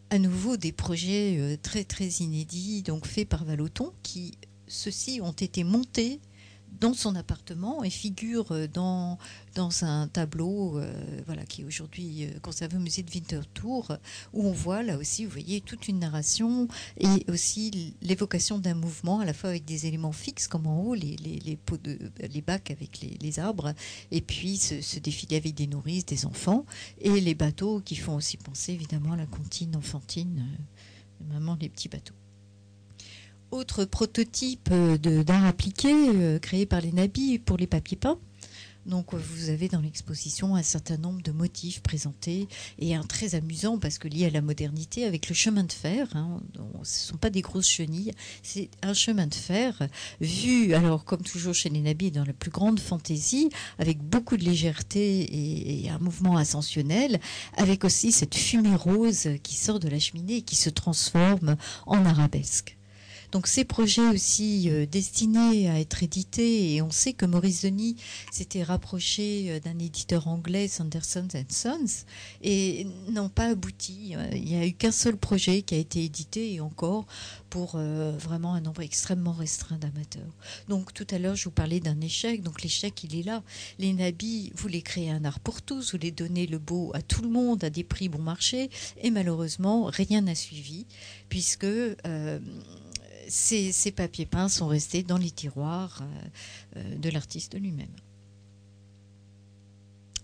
à nouveau des projets euh, très très inédits, donc faits par Valoton, qui ceux-ci ont été montés dans son appartement et figure euh, dans, dans un tableau euh, voilà, qui est aujourd'hui euh, conservé au musée de Winterthur, où on voit là aussi, vous voyez, toute une narration et aussi l'évocation d'un mouvement, à la fois avec des éléments fixes comme en haut, les, les, les, bacs avec les, les arbres, et puis ce, ce, défilé avec des nourrices, des enfants, et les bateaux qui font aussi penser évidemment à la comptine enfantine, maman les petits bateaux. Autre prototype euh, d'art appliqué euh, créé par les nabis pour les papiers peints. Donc vous avez dans l'exposition un certain nombre de motifs présentés et un très amusant parce que lié à la modernité avec le chemin de fer. Hein, ce ne sont pas des grosses chenilles, c'est un chemin de fer vu, alors comme toujours chez les nabis, dans la plus grande fantaisie, avec beaucoup de légèreté et un mouvement ascensionnel, avec aussi cette fumée rose qui sort de la cheminée et qui se transforme en arabesque. Donc ces projets aussi euh, destinés à être édités, et on sait que Maurice Denis s'était rapproché euh, d'un éditeur anglais, Sanderson Sons, et n'ont pas abouti. Euh, il n'y a eu qu'un seul projet qui a été édité, et encore pour vraiment un nombre extrêmement restreint d'amateurs. Donc tout à l'heure, je vous parlais d'un échec. Donc l'échec, il est là. Les nabis voulaient créer un art pour tous, voulaient donner le beau à tout le monde à des prix bon marché, et malheureusement, rien n'a suivi, puisque ces, papiers peints sont restés dans les tiroirs euh, euh, de l'artiste lui-même.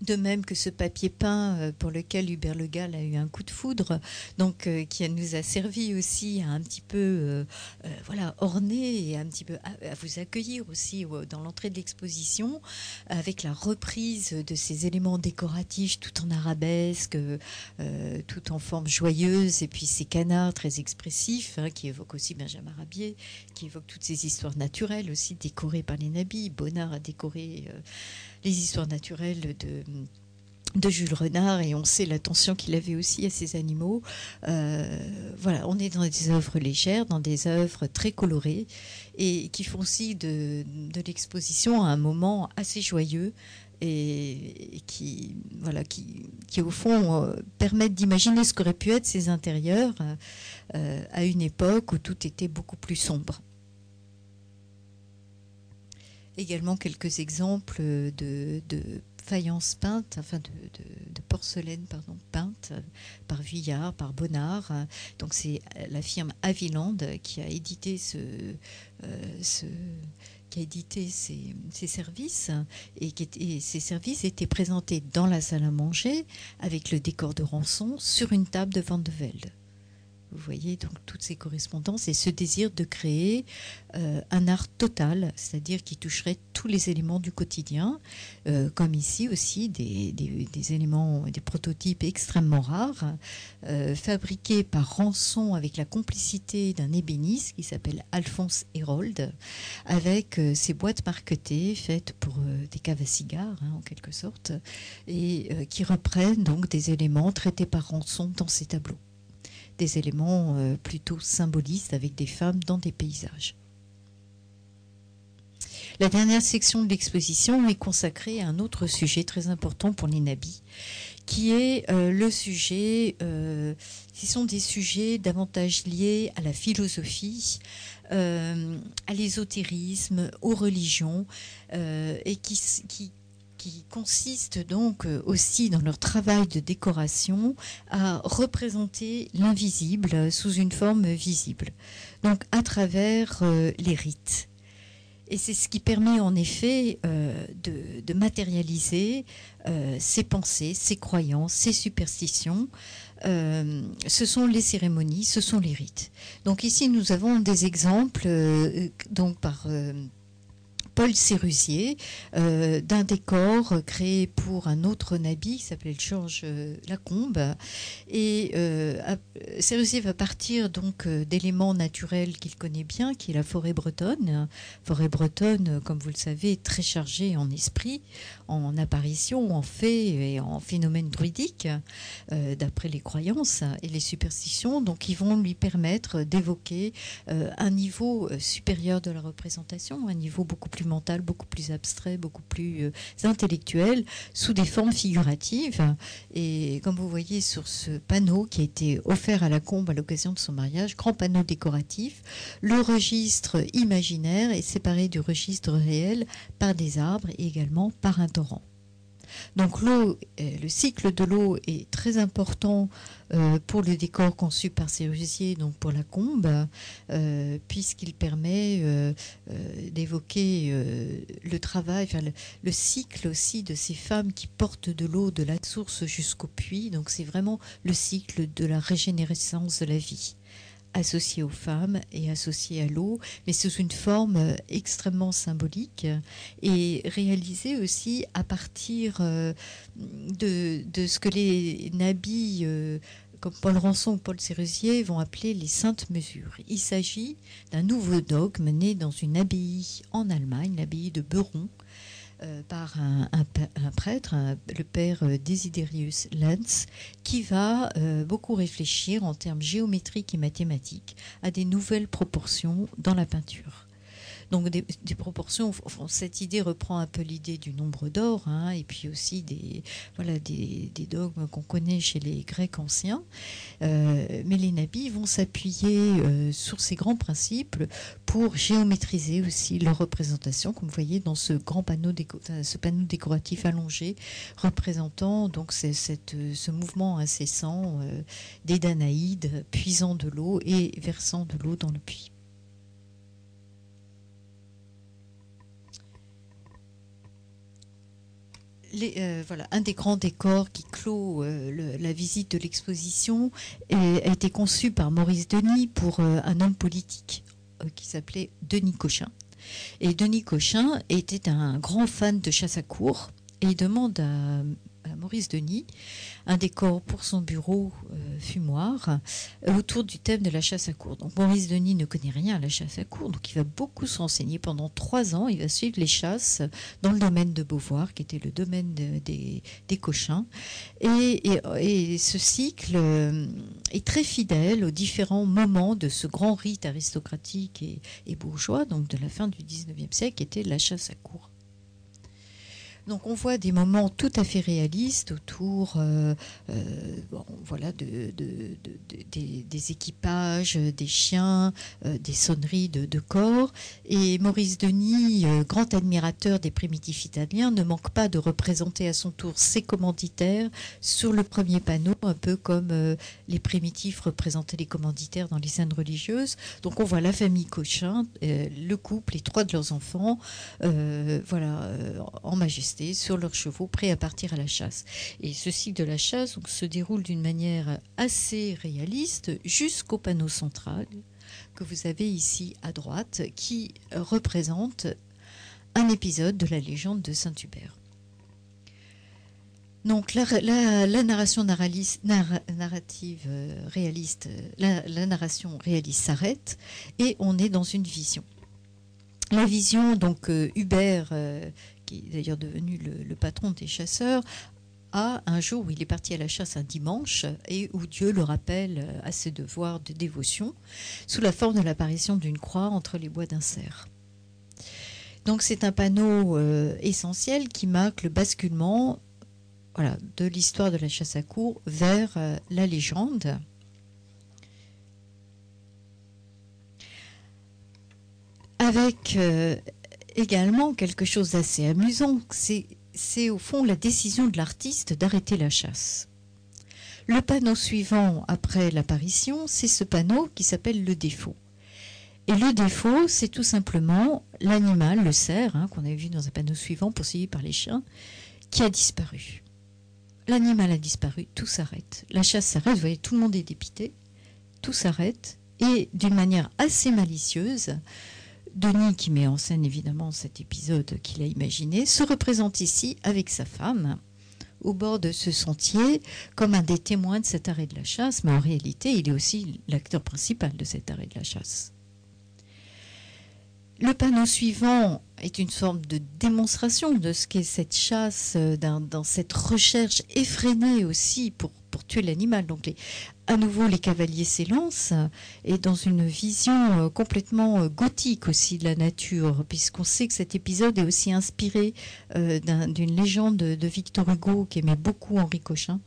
De même que ce papier peint euh, pour lequel Hubert Le Gall a eu un coup de foudre, donc euh, qui nous a servi aussi à un petit peu euh, voilà orner et un petit peu à, vous accueillir aussi dans l'entrée de l'exposition avec la reprise de ces éléments décoratifs tout en arabesque, tout en forme joyeuse et puis ces canards très expressifs hein, qui évoquent aussi Benjamin Rabier, qui évoquent toutes ces histoires naturelles aussi décorées par les nabis. Bonnard a décoré les histoires naturelles de de Jules Renard et on sait l'attention qu'il avait aussi à ces animaux. Euh, voilà, on est dans des œuvres légères, dans des œuvres très colorées et qui font aussi de, l'exposition un moment assez joyeux et, qui, voilà, qui, qui au fond euh, permettent d'imaginer ce qu'auraient pu être ces intérieurs euh, à une époque où tout était beaucoup plus sombre également quelques exemples de, faïence peinte, enfin de, porcelaine peinte par Vuillard, par Bonnard. Donc c'est la firme Aviland qui a édité ce, services et, ces services étaient présentés dans la salle à manger avec le décor de rançon sur une table de Van de Velde. Vous voyez donc toutes ces correspondances et ce désir de créer euh, un art total, c'est-à-dire qui toucherait tous les éléments du quotidien, euh, comme ici aussi des, éléments, des prototypes extrêmement rares, euh, fabriqués par Rançon avec la complicité d'un ébéniste qui s'appelle Alphonse Hérold, avec ces boîtes marquetées faites pour des caves à cigares hein, en quelque sorte, et qui reprennent donc des éléments traités par Rançon dans ces tableaux des éléments euh, plutôt symbolistes avec des femmes dans des paysages. La dernière section de l'exposition est consacrée à un autre sujet très important pour les nabis, qui est euh, le sujet, euh, sont des sujets davantage liés à la philosophie, à l'ésotérisme, aux religions, et qui, qui consiste donc euh, aussi dans leur travail de décoration à représenter l'invisible sous une forme visible, donc à travers euh, les rites. Et c'est ce qui permet en effet euh, de, matérialiser ces pensées, ces croyances, ces superstitions. ce sont les cérémonies, ce sont les rites. Donc ici nous avons des exemples donc par Paul Sérusier euh, d'un décor créé pour un autre nabi qui s'appelait Georges euh, Lacombe. Et euh, Sérusier va partir donc d'éléments naturels qu'il connaît bien, qui est la forêt bretonne. Forêt bretonne, comme vous le savez, très chargée en esprit, en apparition, en faits et en phénomènes druidiques, d'après les croyances et les superstitions. Donc, ils vont lui permettre d'évoquer un niveau supérieur de la représentation, un niveau beaucoup plus mental, beaucoup plus abstrait, beaucoup plus euh, intellectuel, sous des formes figuratives. Et comme vous voyez sur ce panneau qui a été offert à la combe à l'occasion de son mariage, grand panneau décoratif, le registre imaginaire est séparé du registre réel par des arbres et également par un torrent. Donc l'eau, euh, le cycle de l'eau est très important euh, pour le décor conçu par Sérusier, donc pour la combe, euh, puisqu'il permet d'évoquer le travail, le, cycle aussi de ces femmes qui portent de l'eau de la source jusqu'au puits. Donc c'est vraiment le cycle de la régénérescence de la vie associé aux femmes et associé à l'eau, mais sous une forme euh, extrêmement symbolique et réalisé aussi à partir euh, de, ce que les nabis euh, comme Paul Rançon ou Paul Sérusier vont appeler les saintes mesures. Il s'agit d'un nouveau dogme né dans une abbaye en Allemagne, l'abbaye de Beuron, par un, prêtre, le père euh, Desiderius Lenz, qui va euh, beaucoup réfléchir en termes géométriques et mathématiques à des nouvelles proportions dans la peinture. Donc des, proportions, cette idée reprend un peu l'idée du nombre d'or, hein, et puis aussi des, voilà, des, dogmes qu'on connaît chez les Grecs anciens. Euh, mais les nabis vont s'appuyer euh, sur ces grands principes pour géométriser aussi leur représentation, comme vous voyez dans ce grand panneau, ce panneau décoratif allongé représentant donc cette, ce mouvement incessant euh, des Danaïdes puisant de l'eau et versant de l'eau dans le puits. Voilà, un des grands décors qui clôt la visite de l'exposition a été conçu par Maurice Denis pour un homme politique qui s'appelait Denis Cochin. Et Denis Cochin était un grand fan de chasse à cour et il demande à Maurice Denis un décor pour son bureau euh, fumoir euh, autour du thème de la chasse à cour. Donc Maurice Denis ne connaît rien à la chasse à cour, donc il va beaucoup s'enseigner pendant trois ans. Il va suivre les chasses dans le domaine de Beauvoir, qui était le domaine des, cochins. Et, ce cycle euh, est très fidèle aux différents moments de ce grand rite aristocratique et, et bourgeois, donc de la fin du 19e siècle, qui était la chasse à cour. Donc on voit des moments tout à fait réalistes autour euh, euh, voilà, de, des, équipages, des chiens, euh, des sonneries de, corps. Et Maurice Denis, grand admirateur des primitifs italiens, ne manque pas de représenter à son tour ses commanditaires sur le premier panneau, un peu comme les primitifs représentaient les commanditaires dans les scènes religieuses. Donc on voit la famille Cochin, le couple, les trois de leurs enfants, en majesté sur leurs chevaux, prêts à partir à la chasse. Et ce cycle de la chasse se déroule d'une manière assez réaliste jusqu'au panneau central que vous avez ici à droite, qui représente un épisode de la légende de Saint-Hubert. Donc la, narration narrative euh, réaliste, la, narration réaliste s'arrête et on est dans une vision. La vision, donc euh, Hubert, euh, d'ailleurs devenu le, patron des chasseurs, a un jour où il est parti à la chasse un dimanche et où Dieu le rappelle à ses devoirs de dévotion sous la forme de l'apparition d'une croix entre les bois d'un cerf. Donc c'est un panneau euh, essentiel qui marque le basculement de l'histoire de la chasse à cour vers euh, la légende. Avec euh, également quelque chose d'assez amusant, c'est au fond la décision de l'artiste d'arrêter la chasse. Le panneau suivant après l'apparition, c'est ce panneau qui s'appelle le défaut. Et le défaut, c'est tout simplement l'animal, le cerf, hein, qu'on avait vu dans un panneau suivant poursuivi par les chiens, qui a disparu. L'animal a disparu, tout s'arrête. La chasse s'arrête, vous voyez, tout le monde est dépité, tout s'arrête, et d'une manière assez malicieuse, Denis, qui met en scène évidemment cet épisode qu'il a imaginé, se représente ici avec sa femme au bord de ce sentier comme un des témoins de cet arrêt de la chasse, mais en réalité, il est aussi l'acteur principal de cet arrêt de la chasse. Le panneau suivant est une forme de démonstration de ce qu'est cette chasse, euh, dans, cette recherche effrénée aussi pour, tuer l'animal. À nouveau les cavaliers s'élancent et dans une vision euh, complètement euh, gothique aussi de la nature, puisqu'on sait que cet épisode est aussi inspiré euh, d'une légende de Victor Hugo qui aimait beaucoup Henri Cochin.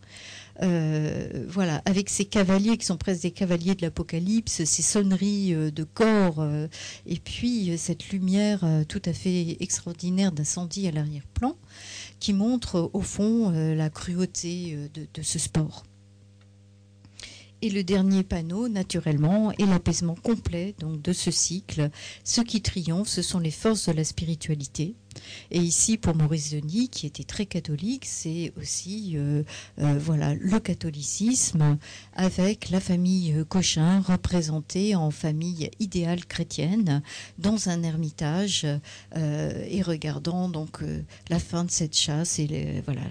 voilà, avec ces cavaliers qui sont presque des cavaliers de l'Apocalypse, ces sonneries de corps, et puis cette lumière tout à fait extraordinaire d'incendie à l'arrière-plan, qui montre au fond la cruauté de ce sport. Et le dernier panneau, naturellement, est l'apaisement complet de ce cycle. Ce qui triomphe, ce sont les forces de la spiritualité, et ici, pour Maurice Denis, qui était très catholique, c'est aussi euh, euh, voilà, le catholicisme avec la famille euh, Cochin représentée en famille idéale chrétienne dans un ermitage et regardant donc la fin de cette chasse et voilà,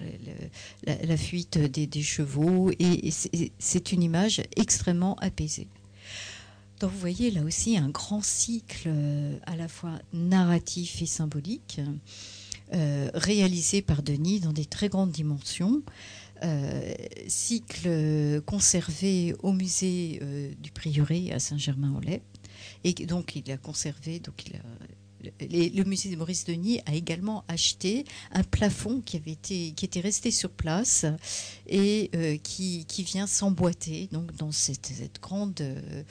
la, fuite des, chevaux. Et c'est une image extrêmement apaisée. Donc vous voyez là aussi un grand cycle euh, à la fois narratif et symbolique, euh, réalisé par Denis dans des très grandes dimensions. Euh, cycle conservé au musée du Prieuré à Saint-Germain-en-Laye. Et donc il a conservé, donc il a le musée de Maurice Denis a également acheté un plafond qui était resté sur place et euh, qui, vient s'emboîter dans euh,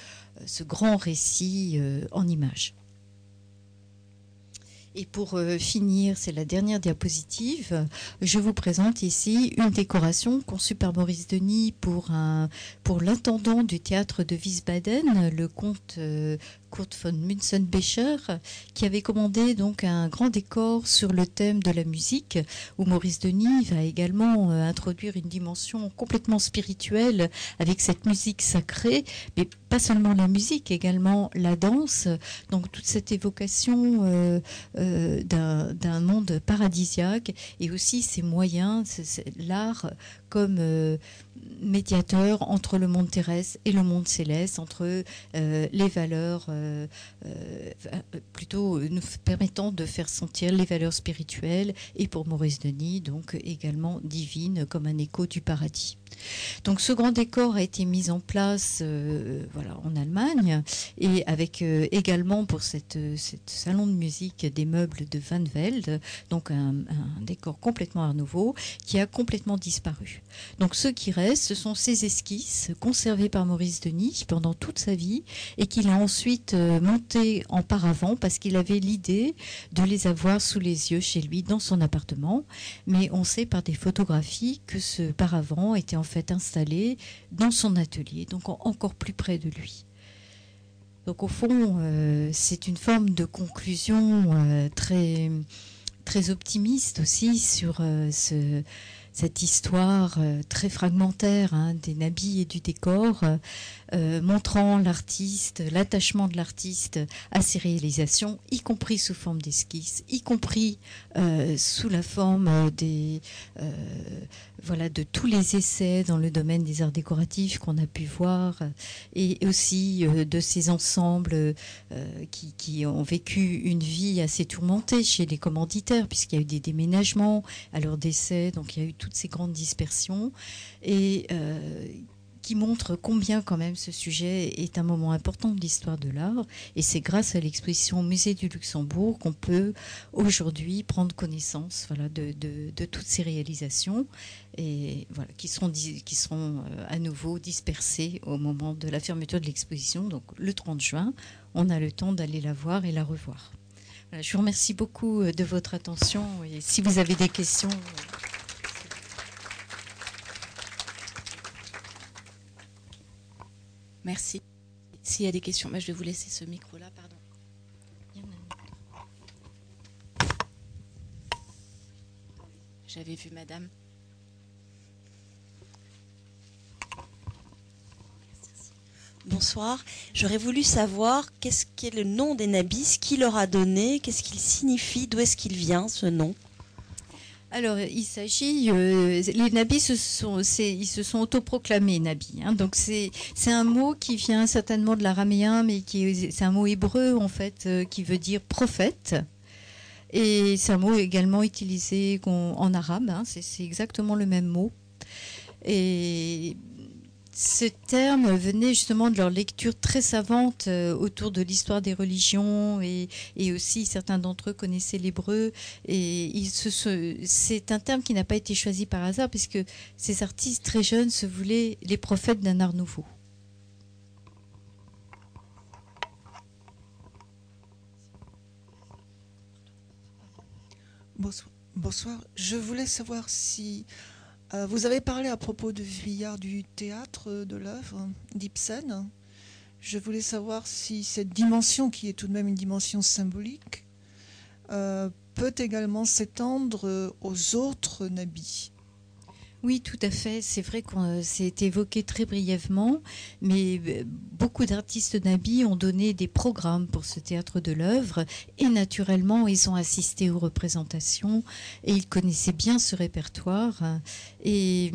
ce grand récit euh, en images. Et pour finir, c'est la dernière diapositive. Je vous présente ici une décoration conçue par Maurice Denis pour l'intendant du théâtre de Wiesbaden, le comte Kurt von Münzenbecher, qui avait commandé donc un grand décor sur le thème de la musique, où Maurice Denis va également euh, introduire une dimension complètement spirituelle avec cette musique sacrée, mais pas seulement la musique, également la danse. Donc toute cette évocation euh, euh, d'un monde paradisiaque et aussi ses moyens, l'art comme médiateur entre le monde terrestre et le monde céleste, entre euh, les valeurs, euh, euh, plutôt nous permettant de faire sentir les valeurs spirituelles et pour Maurice Denis, donc également divines, comme un écho du paradis. Donc ce grand décor a été mis en place euh, voilà, en Allemagne et avec euh, également pour cette, cette, salon de musique des meubles de Van Velde, donc un, décor complètement art nouveau qui a complètement disparu. Donc ce qui reste, ce sont ces esquisses conservées par Maurice Denis pendant toute sa vie et qu'il a ensuite euh, montées en paravent parce qu'il avait l'idée de les avoir sous les yeux chez lui dans son appartement. Mais on sait par des photographies que ce paravent était en fait installé dans son atelier, donc encore plus près de lui. Donc au fond, euh, c'est une forme de conclusion euh, très, très optimiste aussi sur euh, ce, cette histoire très fragmentaire hein, des nabis et du décor, montrant l'artiste, l'attachement de l'artiste à ses réalisations, y compris sous forme d'esquisse, y compris sous la forme des voilà, de tous les essais dans le domaine des arts décoratifs qu'on a pu voir, et aussi euh, de ces ensembles euh, qui, ont vécu une vie assez tourmentée chez les commanditaires, puisqu'il y a eu des déménagements à leur décès, donc il y a eu toutes ces grandes dispersions. Et euh, qui montre combien quand même ce sujet est un moment important de l'histoire de l'art. Et c'est grâce à l'exposition au Musée du Luxembourg qu'on peut aujourd'hui prendre connaissance voilà, de, toutes ces réalisations et qui seront, euh, à nouveau dispersées au moment de la fermeture de l'exposition. Donc le 30 juin, on a le temps d'aller la voir et la revoir. je vous remercie beaucoup euh, de votre attention si vous avez des questions. Merci. S'il y a des questions, je vais vous laisser ce micro-là, pardon. J'avais vu madame. Bonsoir. J'aurais voulu savoir qu'est-ce qu'est le nom des nabis, qui leur a donné, qu'est-ce qu'il signifie, d'où est-ce qu'il vient ce nom? Alors, il s'agit, euh, les nabis, se sont, ils se sont autoproclamés nabis. Hein. donc, c'est un mot qui vient certainement de l'araméen, mais c'est un mot hébreu en fait, euh, qui veut dire prophète. Et c'est un mot également utilisé en arabe. Hein. c'est exactement le même mot. Ce terme venait justement de leur lecture très savante euh, autour de l'histoire des religions et, aussi certains d'entre eux connaissaient l'hébreu et c'est un terme qui n'a pas été choisi par hasard puisque ces artistes très jeunes se voulaient les prophètes d'un art nouveau. Bonsoir. Je voulais savoir si vous avez parlé à propos de Villard du théâtre de l'œuvre d'Ibsen. Je voulais savoir si cette dimension, qui est tout de même une dimension symbolique, euh, peut également s'étendre aux autres nabis. Oui, tout à fait. C'est vrai qu'on s'est évoqué très brièvement, mais euh, beaucoup d'artistes nabis ont donné des programmes pour ce théâtre de l'œuvre et naturellement, ils ont assisté aux représentations et ils connaissaient bien ce répertoire. Et,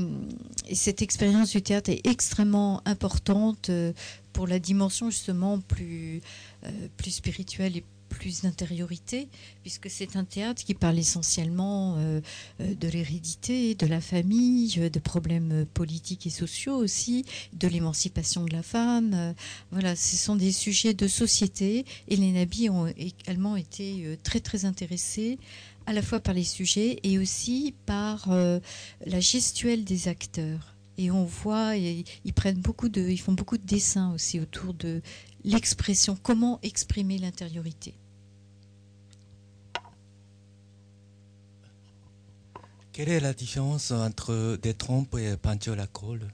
cette expérience du théâtre est extrêmement importante euh, pour la dimension justement plus, euh, plus spirituelle et plus d'intériorité, puisque c'est un théâtre qui parle essentiellement euh, euh, de l'hérédité, de la famille, euh, de problèmes politiques et sociaux aussi, de l'émancipation de la femme. Voilà, ce sont des sujets de société et les nabis ont également été très très intéressés à la fois par les sujets et aussi par la gestuelle des acteurs et on voit ils prennent beaucoup de ils font beaucoup de dessins aussi autour de l'expression comment exprimer l'intériorité Quelle est la différence entre des trompes et peinture à la colle?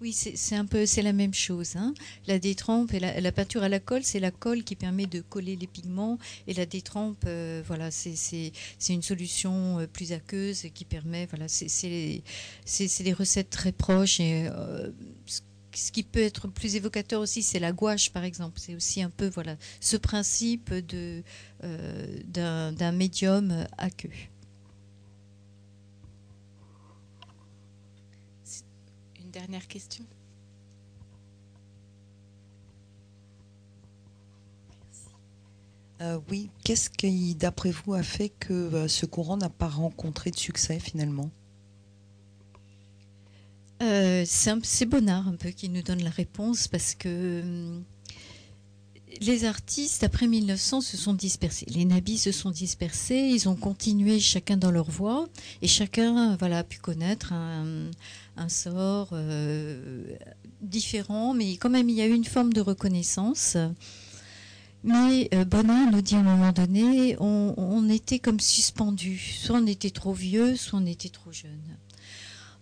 Oui, c'est un peu, c'est la même chose. Hein. La détrempe et la, peinture à la colle, c'est la colle qui permet de coller les pigments et la détrempe, euh, voilà, c'est une solution euh, plus aqueuse qui permet, voilà, c'est des recettes très proches et euh, ce qui peut être plus évocateur aussi, c'est la gouache, par exemple. C'est aussi un peu voilà ce principe de d'un médium aqueux. Dernière question. Euh, oui, qu'est-ce qui, d'après vous, a fait que euh, ce courant n'a pas rencontré de succès finalement? Euh, C'est Bonnard un peu qui nous donne la réponse parce que hum, les artistes, après 1900, se sont dispersés. Les nabis se sont dispersés, ils ont continué chacun dans leur voie, et chacun voilà, a pu connaître un, sort euh, différent, mais quand même, il y a eu une forme de reconnaissance. Mais euh, Bonin nous dit à un moment donné, on, était comme suspendus. Soit on était trop vieux, soit on était trop jeune.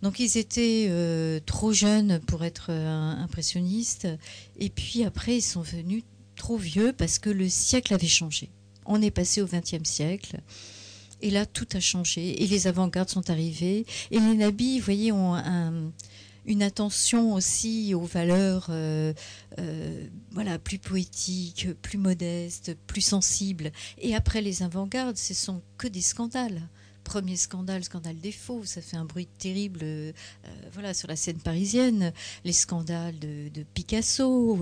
Donc ils étaient euh, trop jeunes pour être impressionnistes, et puis après ils sont venus trop vieux parce que le siècle avait changé. On est passé au XXe siècle. Et là, tout a changé. Et les avant-gardes sont arrivés. Et les nabis, vous voyez, ont une attention aussi aux valeurs euh, euh, voilà, plus poétiques, plus modestes, plus sensibles. Et après les avant-gardes, ce sont que des scandales premier scandale, scandale des faux, ça fait un bruit terrible euh, voilà, sur la scène parisienne, les scandales de, Picasso,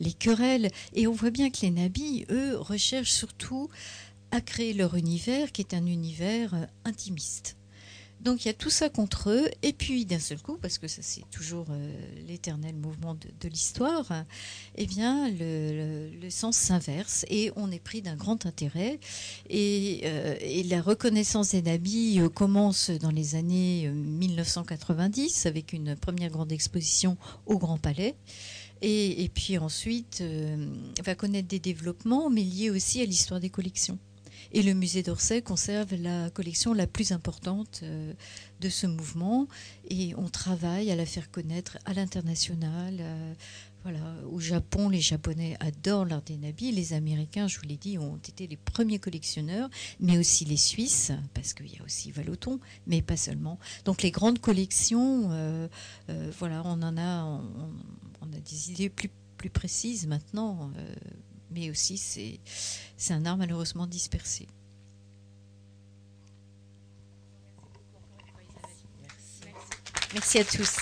les querelles. Et on voit bien que les nabis, eux, recherchent surtout à créer leur univers, qui est un univers euh, intimiste. Donc il y a tout ça contre eux, et puis d'un seul coup, parce que ça c'est toujours euh, l'éternel mouvement de, l'histoire, eh bien le, sens s'inverse et on est pris d'un grand intérêt. Et, euh, la reconnaissance des nabis commence dans les années 1990 avec une première grande exposition au Grand Palais. Et puis ensuite va connaître des développements, mais liés aussi à l'histoire des collections. Et le musée d'Orsay conserve la collection la plus importante euh, de ce mouvement. Et on travaille à la faire connaître à l'international. Euh, voilà, au Japon, les Japonais adorent l'art des nabis. Les Américains, je vous l'ai dit, ont été les premiers collectionneurs, mais aussi les Suisses, parce qu'il y a aussi Valoton, mais pas seulement. Donc les grandes collections, euh, voilà, on en a, on, a des idées plus, plus précises maintenant mais aussi c'est un art malheureusement dispersé. Merci à tous.